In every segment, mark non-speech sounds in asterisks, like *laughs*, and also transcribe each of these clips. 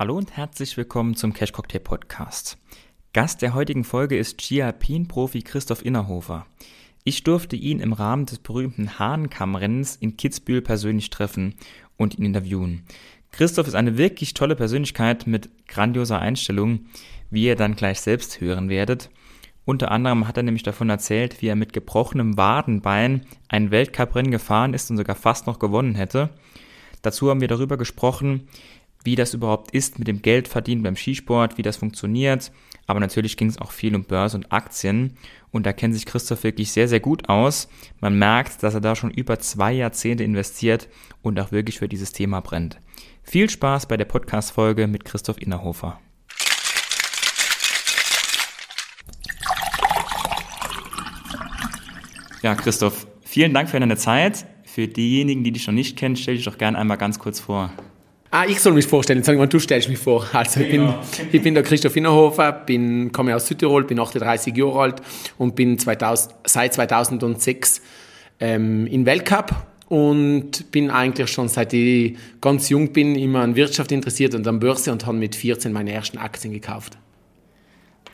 Hallo und herzlich willkommen zum Cash Cocktail Podcast. Gast der heutigen Folge ist Ski-Alpin-Profi Christoph Innerhofer. Ich durfte ihn im Rahmen des berühmten Hahnkammrennens in Kitzbühel persönlich treffen und ihn interviewen. Christoph ist eine wirklich tolle Persönlichkeit mit grandioser Einstellung, wie ihr dann gleich selbst hören werdet. Unter anderem hat er nämlich davon erzählt, wie er mit gebrochenem Wadenbein ein Weltcuprennen gefahren ist und sogar fast noch gewonnen hätte. Dazu haben wir darüber gesprochen, wie das überhaupt ist mit dem Geldverdienen beim Skisport, wie das funktioniert. Aber natürlich ging es auch viel um Börse und Aktien. Und da kennt sich Christoph wirklich sehr, sehr gut aus. Man merkt, dass er da schon über zwei Jahrzehnte investiert und auch wirklich für dieses Thema brennt. Viel Spaß bei der Podcast-Folge mit Christoph Innerhofer. Ja, Christoph, vielen Dank für deine Zeit. Für diejenigen, die dich noch nicht kennen, stell dich doch gerne einmal ganz kurz vor. Ah, ich soll mich vorstellen. Sag mal, du stellst mich vor. Also, ich bin, genau. ich bin der Christoph Innerhofer, bin, komme aus Südtirol, bin 38 Jahre alt und bin 2000, seit 2006 ähm, in Weltcup und bin eigentlich schon seit ich ganz jung bin immer an Wirtschaft interessiert und an Börse und habe mit 14 meine ersten Aktien gekauft.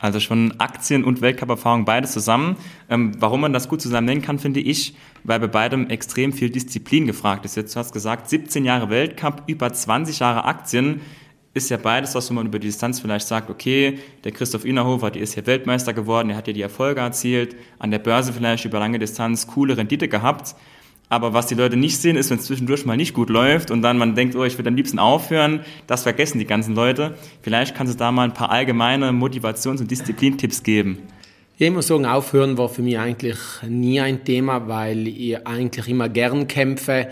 Also schon Aktien und Weltcup-Erfahrung beides zusammen. Ähm, warum man das gut zusammen nennen kann, finde ich, weil bei beidem extrem viel Disziplin gefragt ist. Jetzt du hast gesagt, 17 Jahre Weltcup, über 20 Jahre Aktien ist ja beides, was man über die Distanz vielleicht sagt, okay, der Christoph Innerhofer, der ist hier Weltmeister geworden, der hat ja die Erfolge erzielt, an der Börse vielleicht über lange Distanz coole Rendite gehabt. Aber was die Leute nicht sehen, ist, wenn es zwischendurch mal nicht gut läuft und dann man denkt, oh, ich würde am liebsten aufhören, das vergessen die ganzen Leute. Vielleicht kannst du da mal ein paar allgemeine Motivations- und Disziplintipps geben. Ich muss sagen, aufhören war für mich eigentlich nie ein Thema, weil ich eigentlich immer gern kämpfe.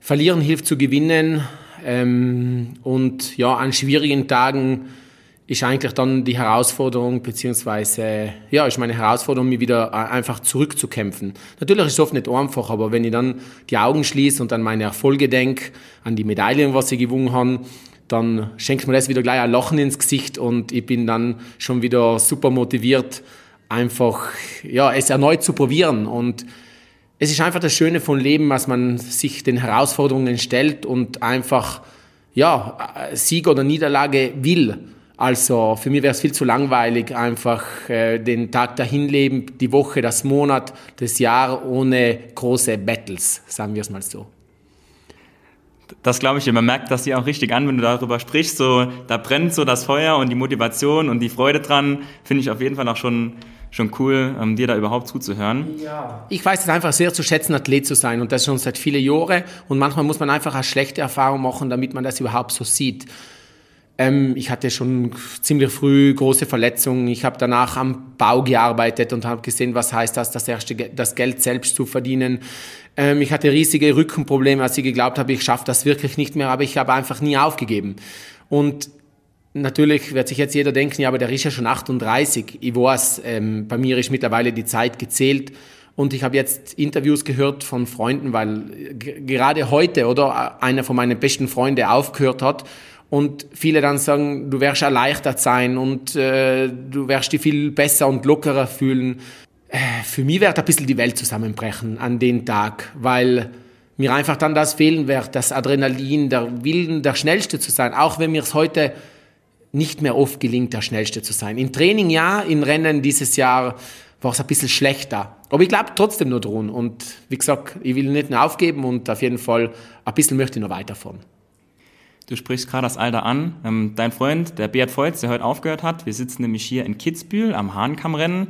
Verlieren hilft zu gewinnen. Ähm, und ja, an schwierigen Tagen ist eigentlich dann die Herausforderung, beziehungsweise, ja, ist meine Herausforderung, mich wieder äh, einfach zurückzukämpfen. Natürlich ist es oft nicht einfach, aber wenn ich dann die Augen schließe und an meine Erfolge denke, an die Medaillen, was ich gewonnen habe, dann schenkt mir das wieder gleich ein Lachen ins Gesicht und ich bin dann schon wieder super motiviert, einfach, ja, es erneut zu probieren und es ist einfach das Schöne von Leben, dass man sich den Herausforderungen stellt und einfach, ja, Sieg oder Niederlage will. Also für mich wäre es viel zu langweilig, einfach äh, den Tag dahin leben, die Woche, das Monat, das Jahr ohne große Battles, sagen wir es mal so. Das glaube ich dir. Man merkt das dir auch richtig an, wenn du darüber sprichst. So, da brennt so das Feuer und die Motivation und die Freude dran. Finde ich auf jeden Fall auch schon, schon cool, ähm, dir da überhaupt zuzuhören. Ja. Ich weiß es einfach sehr zu schätzen, Athlet zu sein und das schon seit vielen Jahren. Und manchmal muss man einfach eine schlechte Erfahrung machen, damit man das überhaupt so sieht. Ähm, ich hatte schon ziemlich früh große Verletzungen. Ich habe danach am Bau gearbeitet und habe gesehen, was heißt das, das, erste, das Geld selbst zu verdienen. Ähm, ich hatte riesige Rückenprobleme, als ich geglaubt habe, ich schaffe das wirklich nicht mehr, aber ich habe einfach nie aufgegeben. Und Natürlich wird sich jetzt jeder denken, ja, aber der ist ja schon 38. Ich weiß, ähm, bei mir ist mittlerweile die Zeit gezählt. Und ich habe jetzt Interviews gehört von Freunden, weil gerade heute oder einer von meinen besten Freunden aufgehört hat und viele dann sagen, du wirst erleichtert sein und äh, du wirst dich viel besser und lockerer fühlen. Äh, für mich wird ein bisschen die Welt zusammenbrechen an den Tag, weil mir einfach dann das fehlen wird, das Adrenalin, der Willen, der Schnellste zu sein, auch wenn mir es heute nicht mehr oft gelingt, der Schnellste zu sein. Im Training ja, im Rennen dieses Jahr war es ein bisschen schlechter. Aber ich glaube trotzdem nur dran. Und wie gesagt, ich will nicht mehr aufgeben und auf jeden Fall ein bisschen möchte ich noch weiterfahren. Du sprichst gerade das Alter an. Ähm, dein Freund, der Beat Voits, der heute aufgehört hat, wir sitzen nämlich hier in Kitzbühel am Hahnkammrennen.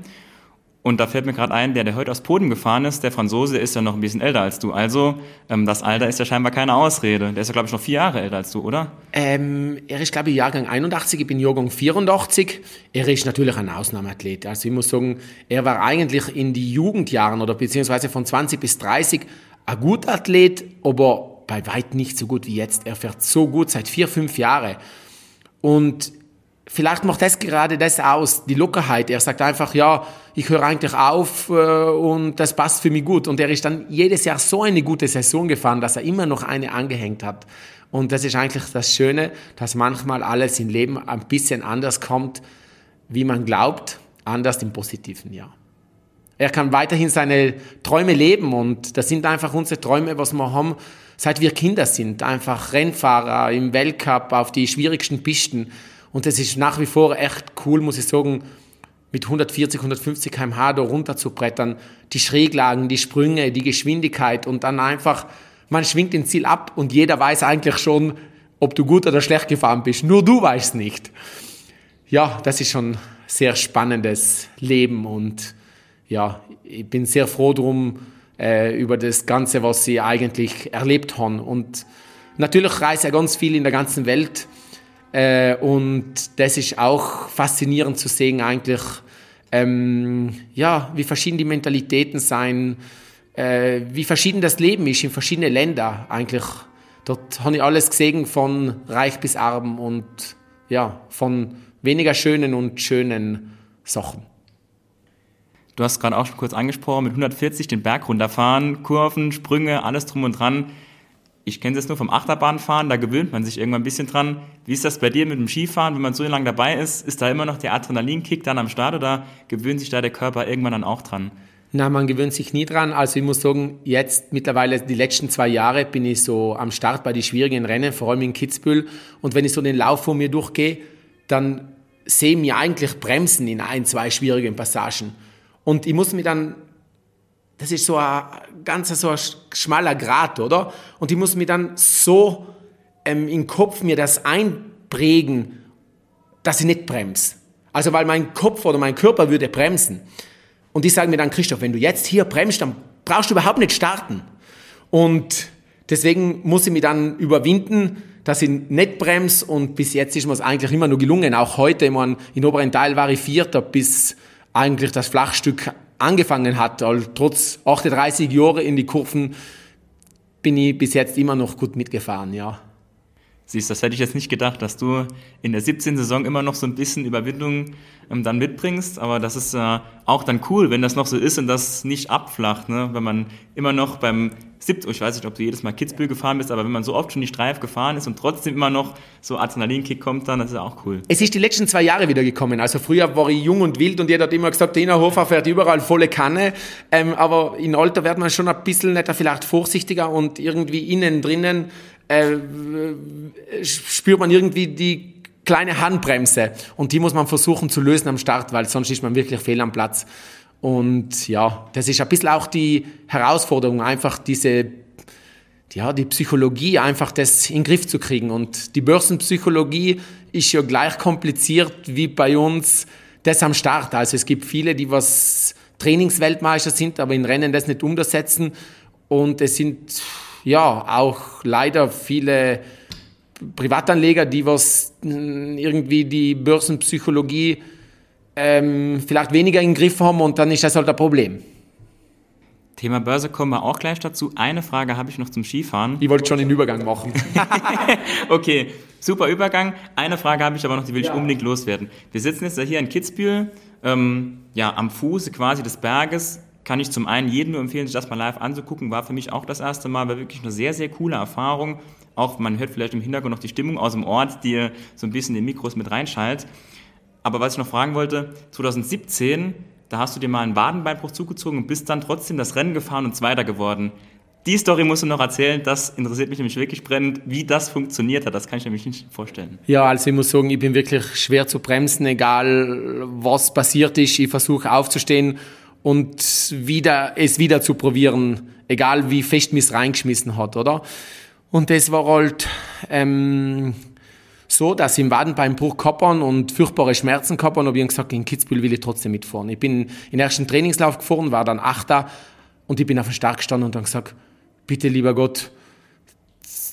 Und da fällt mir gerade ein, der, der heute aus Poden gefahren ist, der Franzose, ist ja noch ein bisschen älter als du. Also, ähm, das Alter ist ja scheinbar keine Ausrede. Der ist ja, glaube ich, noch vier Jahre älter als du, oder? Ähm, er ist, glaube ich, Jahrgang 81, ich bin Jahrgang 84. Er ist natürlich ein Ausnahmeathlet. Also, ich muss sagen, er war eigentlich in die Jugendjahren oder beziehungsweise von 20 bis 30 ein guter Athlet, aber bei weit nicht so gut wie jetzt. Er fährt so gut seit vier, fünf Jahren. Und vielleicht macht das gerade das aus, die Lockerheit. Er sagt einfach, ja, ich höre eigentlich auf äh, und das passt für mich gut. Und er ist dann jedes Jahr so eine gute Saison gefahren, dass er immer noch eine angehängt hat. Und das ist eigentlich das Schöne, dass manchmal alles im Leben ein bisschen anders kommt, wie man glaubt, anders im Positiven, ja. Er kann weiterhin seine Träume leben und das sind einfach unsere Träume, was wir haben seit wir Kinder sind, einfach Rennfahrer im Weltcup auf die schwierigsten Pisten. Und das ist nach wie vor echt cool, muss ich sagen, mit 140, 150 km/h da runter zu brettern. Die Schräglagen, die Sprünge, die Geschwindigkeit und dann einfach, man schwingt den Ziel ab und jeder weiß eigentlich schon, ob du gut oder schlecht gefahren bist. Nur du weißt nicht. Ja, das ist schon sehr spannendes Leben und ja, ich bin sehr froh drum äh, über das Ganze, was sie eigentlich erlebt haben. Und natürlich reise ich ganz viel in der ganzen Welt äh, und das ist auch faszinierend zu sehen eigentlich, ähm, ja, wie verschieden die Mentalitäten sein, äh, wie verschieden das Leben ist in verschiedenen Ländern eigentlich. Dort habe ich alles gesehen von reich bis arm und ja, von weniger schönen und schönen Sachen. Du hast gerade auch schon kurz angesprochen, mit 140 den Berg runterfahren, Kurven, Sprünge, alles drum und dran. Ich kenne das nur vom Achterbahnfahren, da gewöhnt man sich irgendwann ein bisschen dran. Wie ist das bei dir mit dem Skifahren, wenn man so lange dabei ist? Ist da immer noch der Adrenalinkick dann am Start oder gewöhnt sich da der Körper irgendwann dann auch dran? Na, man gewöhnt sich nie dran. Also ich muss sagen, jetzt mittlerweile die letzten zwei Jahre bin ich so am Start bei den schwierigen Rennen, vor allem in Kitzbühel. Und wenn ich so den Lauf vor mir durchgehe, dann sehe ich eigentlich bremsen in ein, zwei schwierigen Passagen. Und ich muss mir dann, das ist so ein ganz so ein schmaler Grat, oder? Und ich muss mir dann so ähm, im Kopf mir das einprägen, dass ich nicht bremse. Also weil mein Kopf oder mein Körper würde bremsen. Und die sagen mir dann, Christoph, wenn du jetzt hier bremst, dann brauchst du überhaupt nicht starten. Und deswegen muss ich mich dann überwinden, dass ich nicht bremse und bis jetzt ist mir es eigentlich immer nur gelungen. Auch heute, ich meine, in oberen Teil war ich Vierter, bis eigentlich das Flachstück angefangen hat. Also trotz 38 Jahre in die Kurven bin ich bis jetzt immer noch gut mitgefahren, ja. Siehst, das hätte ich jetzt nicht gedacht, dass du in der 17. Saison immer noch so ein bisschen Überwindung ähm, dann mitbringst. Aber das ist äh, auch dann cool, wenn das noch so ist und das nicht abflacht. Ne? Wenn man immer noch beim 17, ich weiß nicht, ob du jedes Mal Kitzbühel gefahren bist, aber wenn man so oft schon die Streif gefahren ist und trotzdem immer noch so Adrenalinkick kommt, dann das ist ja auch cool. Es ist die letzten zwei Jahre wieder gekommen. Also früher war ich jung und wild und jeder hat immer gesagt, der Innerhofer fährt überall volle Kanne. Ähm, aber in Alter wird man schon ein bisschen netter, vielleicht vorsichtiger und irgendwie innen drinnen äh, spürt man irgendwie die kleine Handbremse und die muss man versuchen zu lösen am Start, weil sonst ist man wirklich fehl am Platz. Und ja, das ist ein bisschen auch die Herausforderung, einfach diese, ja, die Psychologie, einfach das in den Griff zu kriegen. Und die Börsenpsychologie ist ja gleich kompliziert wie bei uns das am Start. Also es gibt viele, die was Trainingsweltmeister sind, aber in Rennen das nicht umsetzen. Und es sind ja, auch leider viele Privatanleger, die was hm, irgendwie die Börsenpsychologie ähm, vielleicht weniger im Griff haben und dann ist das halt ein Problem. Thema Börse kommen wir auch gleich dazu. Eine Frage habe ich noch zum Skifahren. Ich wollte schon den Übergang machen. *laughs* okay, super Übergang. Eine Frage habe ich aber noch, die will ich ja. unbedingt loswerden. Wir sitzen jetzt hier in Kitzbühel, ähm, ja, am Fuße quasi des Berges kann ich zum einen jedem nur empfehlen, sich das mal live anzugucken. War für mich auch das erste Mal, war wirklich eine sehr, sehr coole Erfahrung. Auch man hört vielleicht im Hintergrund noch die Stimmung aus dem Ort, die so ein bisschen den Mikros mit reinschaltet. Aber was ich noch fragen wollte, 2017, da hast du dir mal einen Wadenbeinbruch zugezogen und bist dann trotzdem das Rennen gefahren und Zweiter geworden. Die Story musst du noch erzählen, das interessiert mich nämlich wirklich brennend, wie das funktioniert hat. Das kann ich nämlich nicht vorstellen. Ja, also ich muss sagen, ich bin wirklich schwer zu bremsen, egal was passiert ist. Ich versuche aufzustehen und wieder, es wieder zu probieren, egal wie fest mich reingeschmissen hat, oder? Und das war halt ähm, so, dass ich im Wadenbeinbruch gehabt und furchtbare Schmerzen gehabt habe, habe ich gesagt, in Kitzbühel will ich trotzdem mitfahren. Ich bin in den ersten Trainingslauf gefahren, war dann Achter und ich bin auf den Start gestanden und dann gesagt, bitte lieber Gott,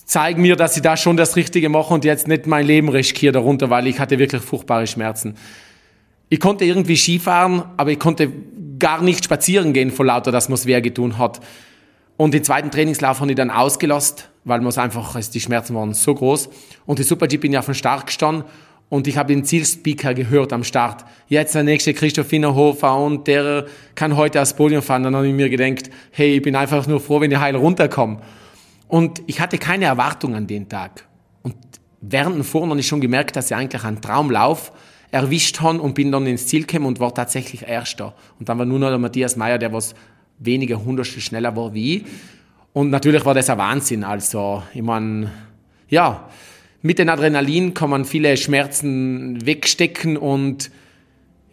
zeig mir, dass ich da schon das Richtige mache und jetzt nicht mein Leben riskiere darunter, weil ich hatte wirklich furchtbare Schmerzen. Ich konnte irgendwie Skifahren, aber ich konnte gar nicht spazieren gehen vor lauter, dass man es wer getun hat. Und den zweiten Trainingslauf habe ich dann ausgelost, weil man es einfach, die Schmerzen waren so groß. Und die Super-G bin ich auf dem Start gestanden und ich habe den Zielspeaker gehört am Start. Jetzt der nächste Christoph Innerhofer und der kann heute aufs Podium fahren. Dann habe ich mir gedacht, hey, ich bin einfach nur froh, wenn ich heil runterkomme. Und ich hatte keine Erwartung an den Tag. Und während dem Fahren habe ich schon gemerkt, dass ich eigentlich einen Traumlauf erwischt haben und bin dann ins Ziel gekommen und war tatsächlich Erster. Und dann war nur noch der Matthias Meyer, der was weniger Hundertstel schneller war wie ich. Und natürlich war das ein Wahnsinn. Also, ich meine, ja, mit dem Adrenalin kann man viele Schmerzen wegstecken und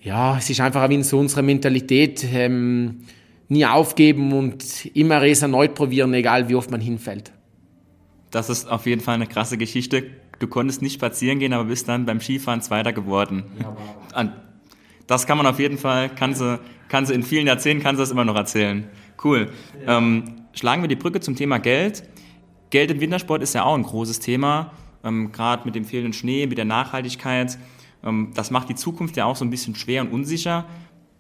ja, es ist einfach wie so unsere Mentalität, ähm, nie aufgeben und immer es erneut probieren, egal wie oft man hinfällt. Das ist auf jeden Fall eine krasse Geschichte. Du konntest nicht spazieren gehen, aber bist dann beim Skifahren Zweiter geworden. Ja, das kann man auf jeden Fall, kannst du, kannst du in vielen Jahrzehnten kannst du das immer noch erzählen. Cool. Ja. Ähm, schlagen wir die Brücke zum Thema Geld. Geld im Wintersport ist ja auch ein großes Thema, ähm, gerade mit dem fehlenden Schnee, mit der Nachhaltigkeit. Ähm, das macht die Zukunft ja auch so ein bisschen schwer und unsicher.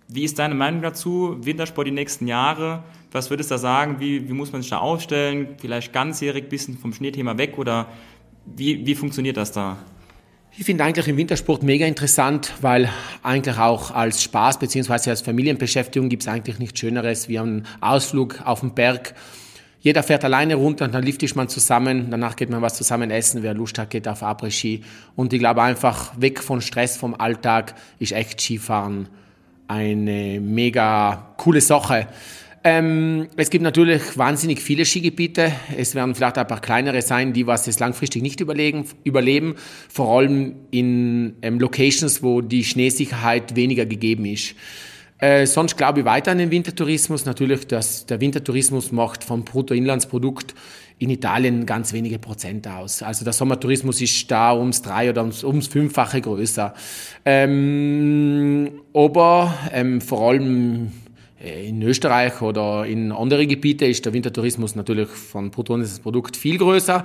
Wie ist deine Meinung dazu? Wintersport die nächsten Jahre? Was würdest du da sagen? Wie, wie muss man sich da aufstellen? Vielleicht ganzjährig, bisschen vom Schneethema weg oder wie, wie funktioniert das da? Ich finde eigentlich im Wintersport mega interessant, weil eigentlich auch als Spaß bzw. als Familienbeschäftigung gibt es eigentlich nichts Schöneres wie einen Ausflug auf den Berg. Jeder fährt alleine runter und dann liftet man zusammen, danach geht man was zusammen essen, wer Lust hat, geht auf Après-Ski. Und ich glaube einfach, weg von Stress, vom Alltag, ist echt Skifahren eine mega coole Sache. Ähm, es gibt natürlich wahnsinnig viele Skigebiete. Es werden vielleicht ein paar kleinere sein, die was es langfristig nicht überlegen, überleben. Vor allem in ähm, Locations, wo die Schneesicherheit weniger gegeben ist. Äh, sonst glaube ich weiter an den Wintertourismus. Natürlich, dass der Wintertourismus macht vom Bruttoinlandsprodukt in Italien ganz wenige Prozent aus. Also der Sommertourismus ist da ums drei oder ums, ums fünffache größer. Ähm, aber ähm, vor allem in Österreich oder in andere Gebiete ist der Wintertourismus natürlich von Bruttoinlandsprodukt viel größer.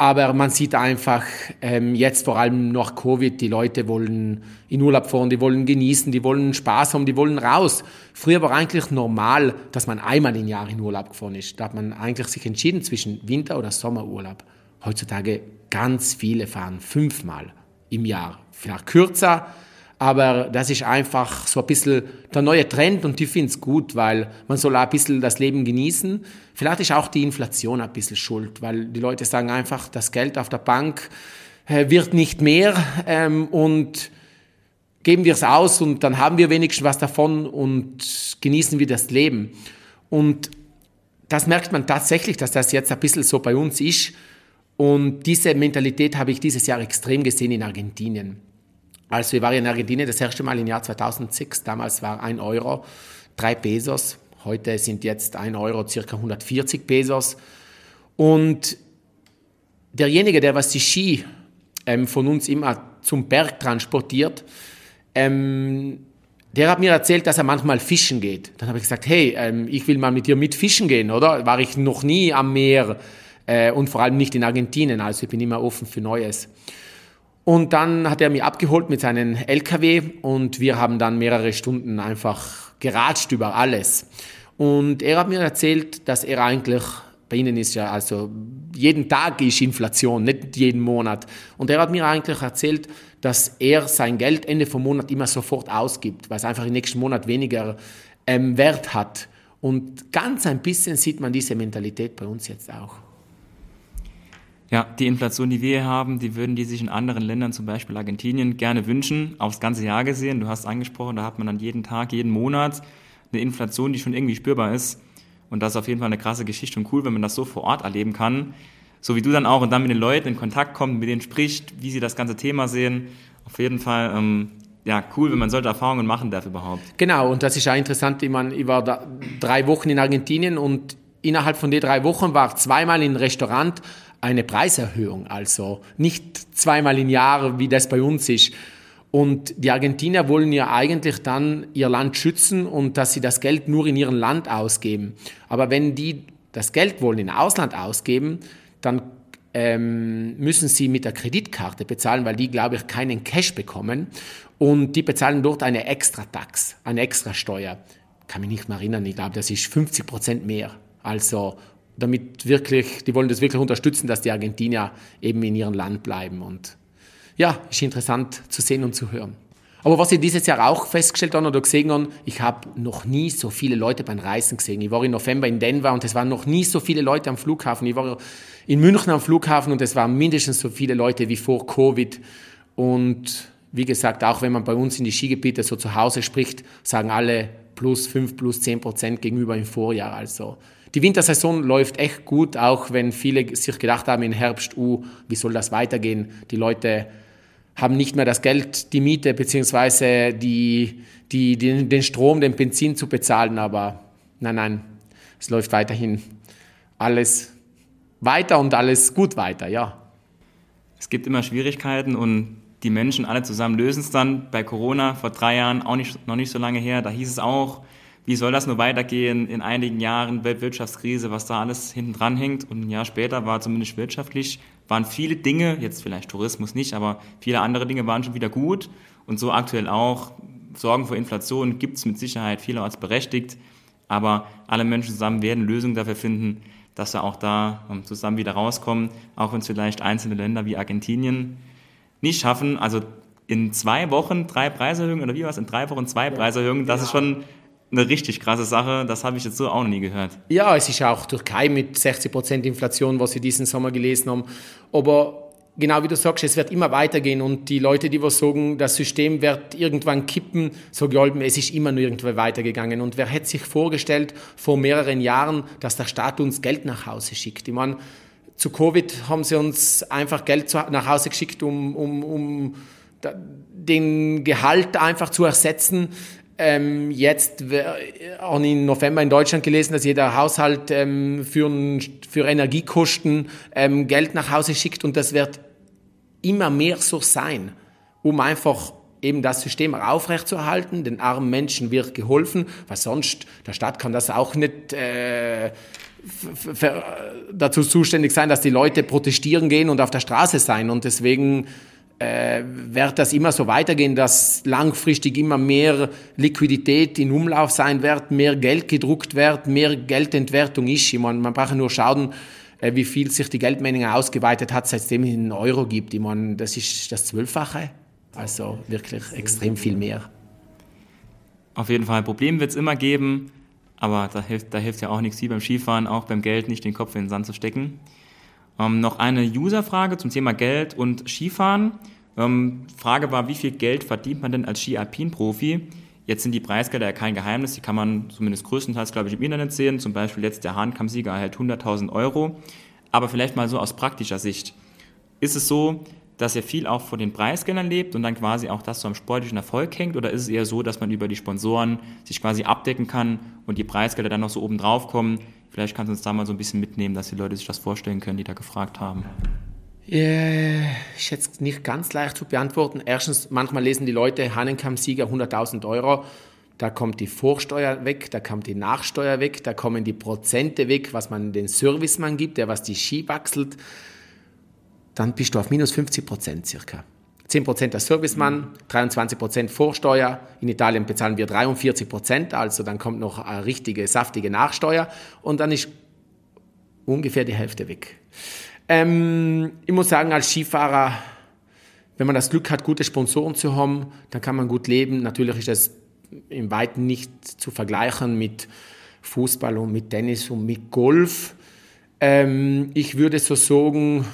Aber man sieht einfach ähm, jetzt vor allem nach Covid, die Leute wollen in Urlaub fahren, die wollen genießen, die wollen Spaß haben, die wollen raus. Früher war eigentlich normal, dass man einmal im Jahr in Urlaub gefahren ist. Da hat man eigentlich sich entschieden zwischen Winter- oder Sommerurlaub. Heutzutage ganz viele fahren fünfmal im Jahr. Vielleicht kürzer, aber das ist einfach so ein bisschen der neue Trend und ich finde es gut, weil man soll auch ein bisschen das Leben genießen. Vielleicht ist auch die Inflation ein bisschen schuld, weil die Leute sagen einfach, das Geld auf der Bank äh, wird nicht mehr ähm, und geben wir es aus und dann haben wir wenigstens was davon und genießen wir das Leben. Und das merkt man tatsächlich, dass das jetzt ein bisschen so bei uns ist. Und diese Mentalität habe ich dieses Jahr extrem gesehen in Argentinien. Also wir waren in Argentinien das erste Mal im Jahr 2006. Damals war ein Euro drei Pesos. Heute sind jetzt ein Euro circa 140 Pesos. Und derjenige, der was die Ski ähm, von uns immer zum Berg transportiert, ähm, der hat mir erzählt, dass er manchmal fischen geht. Dann habe ich gesagt, hey, ähm, ich will mal mit dir mit fischen gehen, oder? War ich noch nie am Meer äh, und vor allem nicht in Argentinien, also ich bin immer offen für Neues. Und dann hat er mich abgeholt mit seinem LKW und wir haben dann mehrere Stunden einfach geratscht über alles. Und er hat mir erzählt, dass er eigentlich, bei Ihnen ist ja also jeden Tag ist Inflation, nicht jeden Monat. Und er hat mir eigentlich erzählt, dass er sein Geld Ende vom Monat immer sofort ausgibt, weil es einfach im nächsten Monat weniger ähm, Wert hat. Und ganz ein bisschen sieht man diese Mentalität bei uns jetzt auch. Ja, die Inflation, die wir hier haben, die würden die sich in anderen Ländern, zum Beispiel Argentinien, gerne wünschen, aufs ganze Jahr gesehen. Du hast angesprochen, da hat man dann jeden Tag, jeden Monat eine Inflation, die schon irgendwie spürbar ist. Und das ist auf jeden Fall eine krasse Geschichte und cool, wenn man das so vor Ort erleben kann. So wie du dann auch und dann mit den Leuten in Kontakt kommt, mit denen spricht, wie sie das ganze Thema sehen. Auf jeden Fall, ähm, ja, cool, wenn man solche Erfahrungen machen darf überhaupt. Genau, und das ist auch interessant. Ich, meine, ich war da drei Wochen in Argentinien und innerhalb von den drei Wochen war ich zweimal in ein Restaurant, eine Preiserhöhung, also nicht zweimal im Jahr, wie das bei uns ist. Und die Argentinier wollen ja eigentlich dann ihr Land schützen und dass sie das Geld nur in ihrem Land ausgeben. Aber wenn die das Geld wollen in Ausland ausgeben, dann ähm, müssen sie mit der Kreditkarte bezahlen, weil die, glaube ich, keinen Cash bekommen. Und die bezahlen dort eine Extra-Tax, eine Extra-Steuer. Kann mich nicht mehr erinnern, ich glaube, das ist 50 Prozent mehr. Also damit wirklich, die wollen das wirklich unterstützen, dass die Argentinier eben in ihrem Land bleiben. Und ja, ist interessant zu sehen und zu hören. Aber was ich dieses Jahr auch festgestellt habe oder gesehen habe, ich habe noch nie so viele Leute beim Reisen gesehen. Ich war im November in Denver und es waren noch nie so viele Leute am Flughafen. Ich war in München am Flughafen und es waren mindestens so viele Leute wie vor Covid. Und wie gesagt, auch wenn man bei uns in die Skigebiete so zu Hause spricht, sagen alle plus 5, plus 10 Prozent gegenüber im Vorjahr. Also die Wintersaison läuft echt gut, auch wenn viele sich gedacht haben im Herbst, uh, wie soll das weitergehen? Die Leute haben nicht mehr das Geld, die Miete beziehungsweise die, die, die, den Strom, den Benzin zu bezahlen. Aber nein, nein, es läuft weiterhin alles weiter und alles gut weiter, ja. Es gibt immer Schwierigkeiten und die Menschen alle zusammen lösen es dann. Bei Corona vor drei Jahren, auch nicht, noch nicht so lange her, da hieß es auch, wie soll das nur weitergehen in einigen Jahren, Weltwirtschaftskrise, was da alles hinten dran hängt. Und ein Jahr später war zumindest wirtschaftlich, waren viele Dinge, jetzt vielleicht Tourismus nicht, aber viele andere Dinge waren schon wieder gut. Und so aktuell auch. Sorgen vor Inflation gibt es mit Sicherheit vielerorts berechtigt. Aber alle Menschen zusammen werden Lösungen dafür finden, dass wir auch da ähm, zusammen wieder rauskommen, auch wenn es vielleicht einzelne Länder wie Argentinien nicht schaffen. Also in zwei Wochen drei Preiserhöhungen oder wie war es? In drei Wochen zwei Preiserhöhungen, das ist schon eine richtig krasse Sache. Das habe ich jetzt so auch noch nie gehört. Ja, es ist auch Türkei mit 60% Inflation, was wir diesen Sommer gelesen haben. Aber genau wie du sagst, es wird immer weitergehen und die Leute, die was sagen, das System wird irgendwann kippen, so glauben, es ist immer nur irgendwann weitergegangen. Und wer hätte sich vorgestellt vor mehreren Jahren, dass der Staat uns Geld nach Hause schickt? Ich meine, zu Covid haben sie uns einfach Geld nach Hause geschickt, um, um, um den Gehalt einfach zu ersetzen. Ähm, jetzt auch im November in Deutschland gelesen, dass jeder Haushalt ähm, für, für Energiekosten ähm, Geld nach Hause schickt und das wird immer mehr so sein, um einfach eben das System aufrechtzuerhalten. Den armen Menschen wird geholfen, weil sonst der Staat kann das auch nicht äh, dazu zuständig sein, dass die Leute protestieren gehen und auf der Straße sein. Und deswegen äh, wird das immer so weitergehen, dass langfristig immer mehr Liquidität in Umlauf sein wird, mehr Geld gedruckt wird, mehr Geldentwertung ist. Ich meine, man braucht nur schauen, äh, wie viel sich die Geldmenge ausgeweitet hat, seitdem es einen Euro gibt. Ich meine, das ist das Zwölffache. Also wirklich extrem viel mehr. Auf jeden Fall. Problem wird es immer geben, aber da hilft, da hilft ja auch nichts wie beim Skifahren, auch beim Geld nicht den Kopf in den Sand zu stecken. Ähm, noch eine User-Frage zum Thema Geld und Skifahren. Ähm, Frage war, wie viel Geld verdient man denn als Ski-Alpin-Profi? Jetzt sind die Preisgelder ja kein Geheimnis, die kann man zumindest größtenteils, glaube ich, im Internet sehen. Zum Beispiel jetzt der Hahnkampfsieger erhält 100.000 Euro. Aber vielleicht mal so aus praktischer Sicht. Ist es so, dass er viel auch von den Preisgeldern lebt und dann quasi auch das so am sportlichen Erfolg hängt? Oder ist es eher so, dass man über die Sponsoren sich quasi abdecken kann und die Preisgelder dann noch so oben drauf kommen? Vielleicht kannst du uns da mal so ein bisschen mitnehmen, dass die Leute sich das vorstellen können, die da gefragt haben. Yeah, ist jetzt nicht ganz leicht zu beantworten. Erstens, manchmal lesen die Leute Hannenkamm-Sieger 100.000 Euro. Da kommt die Vorsteuer weg, da kommt die Nachsteuer weg, da kommen die Prozente weg, was man den Servicemann gibt, der was die Ski wechselt. Dann bist du auf minus 50 Prozent circa. 10 Prozent der Servicemann, 23 Prozent Vorsteuer. In Italien bezahlen wir 43 Prozent, also dann kommt noch eine richtige, saftige Nachsteuer und dann ist ungefähr die Hälfte weg. Ähm, ich muss sagen, als Skifahrer, wenn man das Glück hat, gute Sponsoren zu haben, dann kann man gut leben. Natürlich ist das im Weiten nicht zu vergleichen mit Fußball und mit Tennis und mit Golf. Ähm, ich würde so sagen,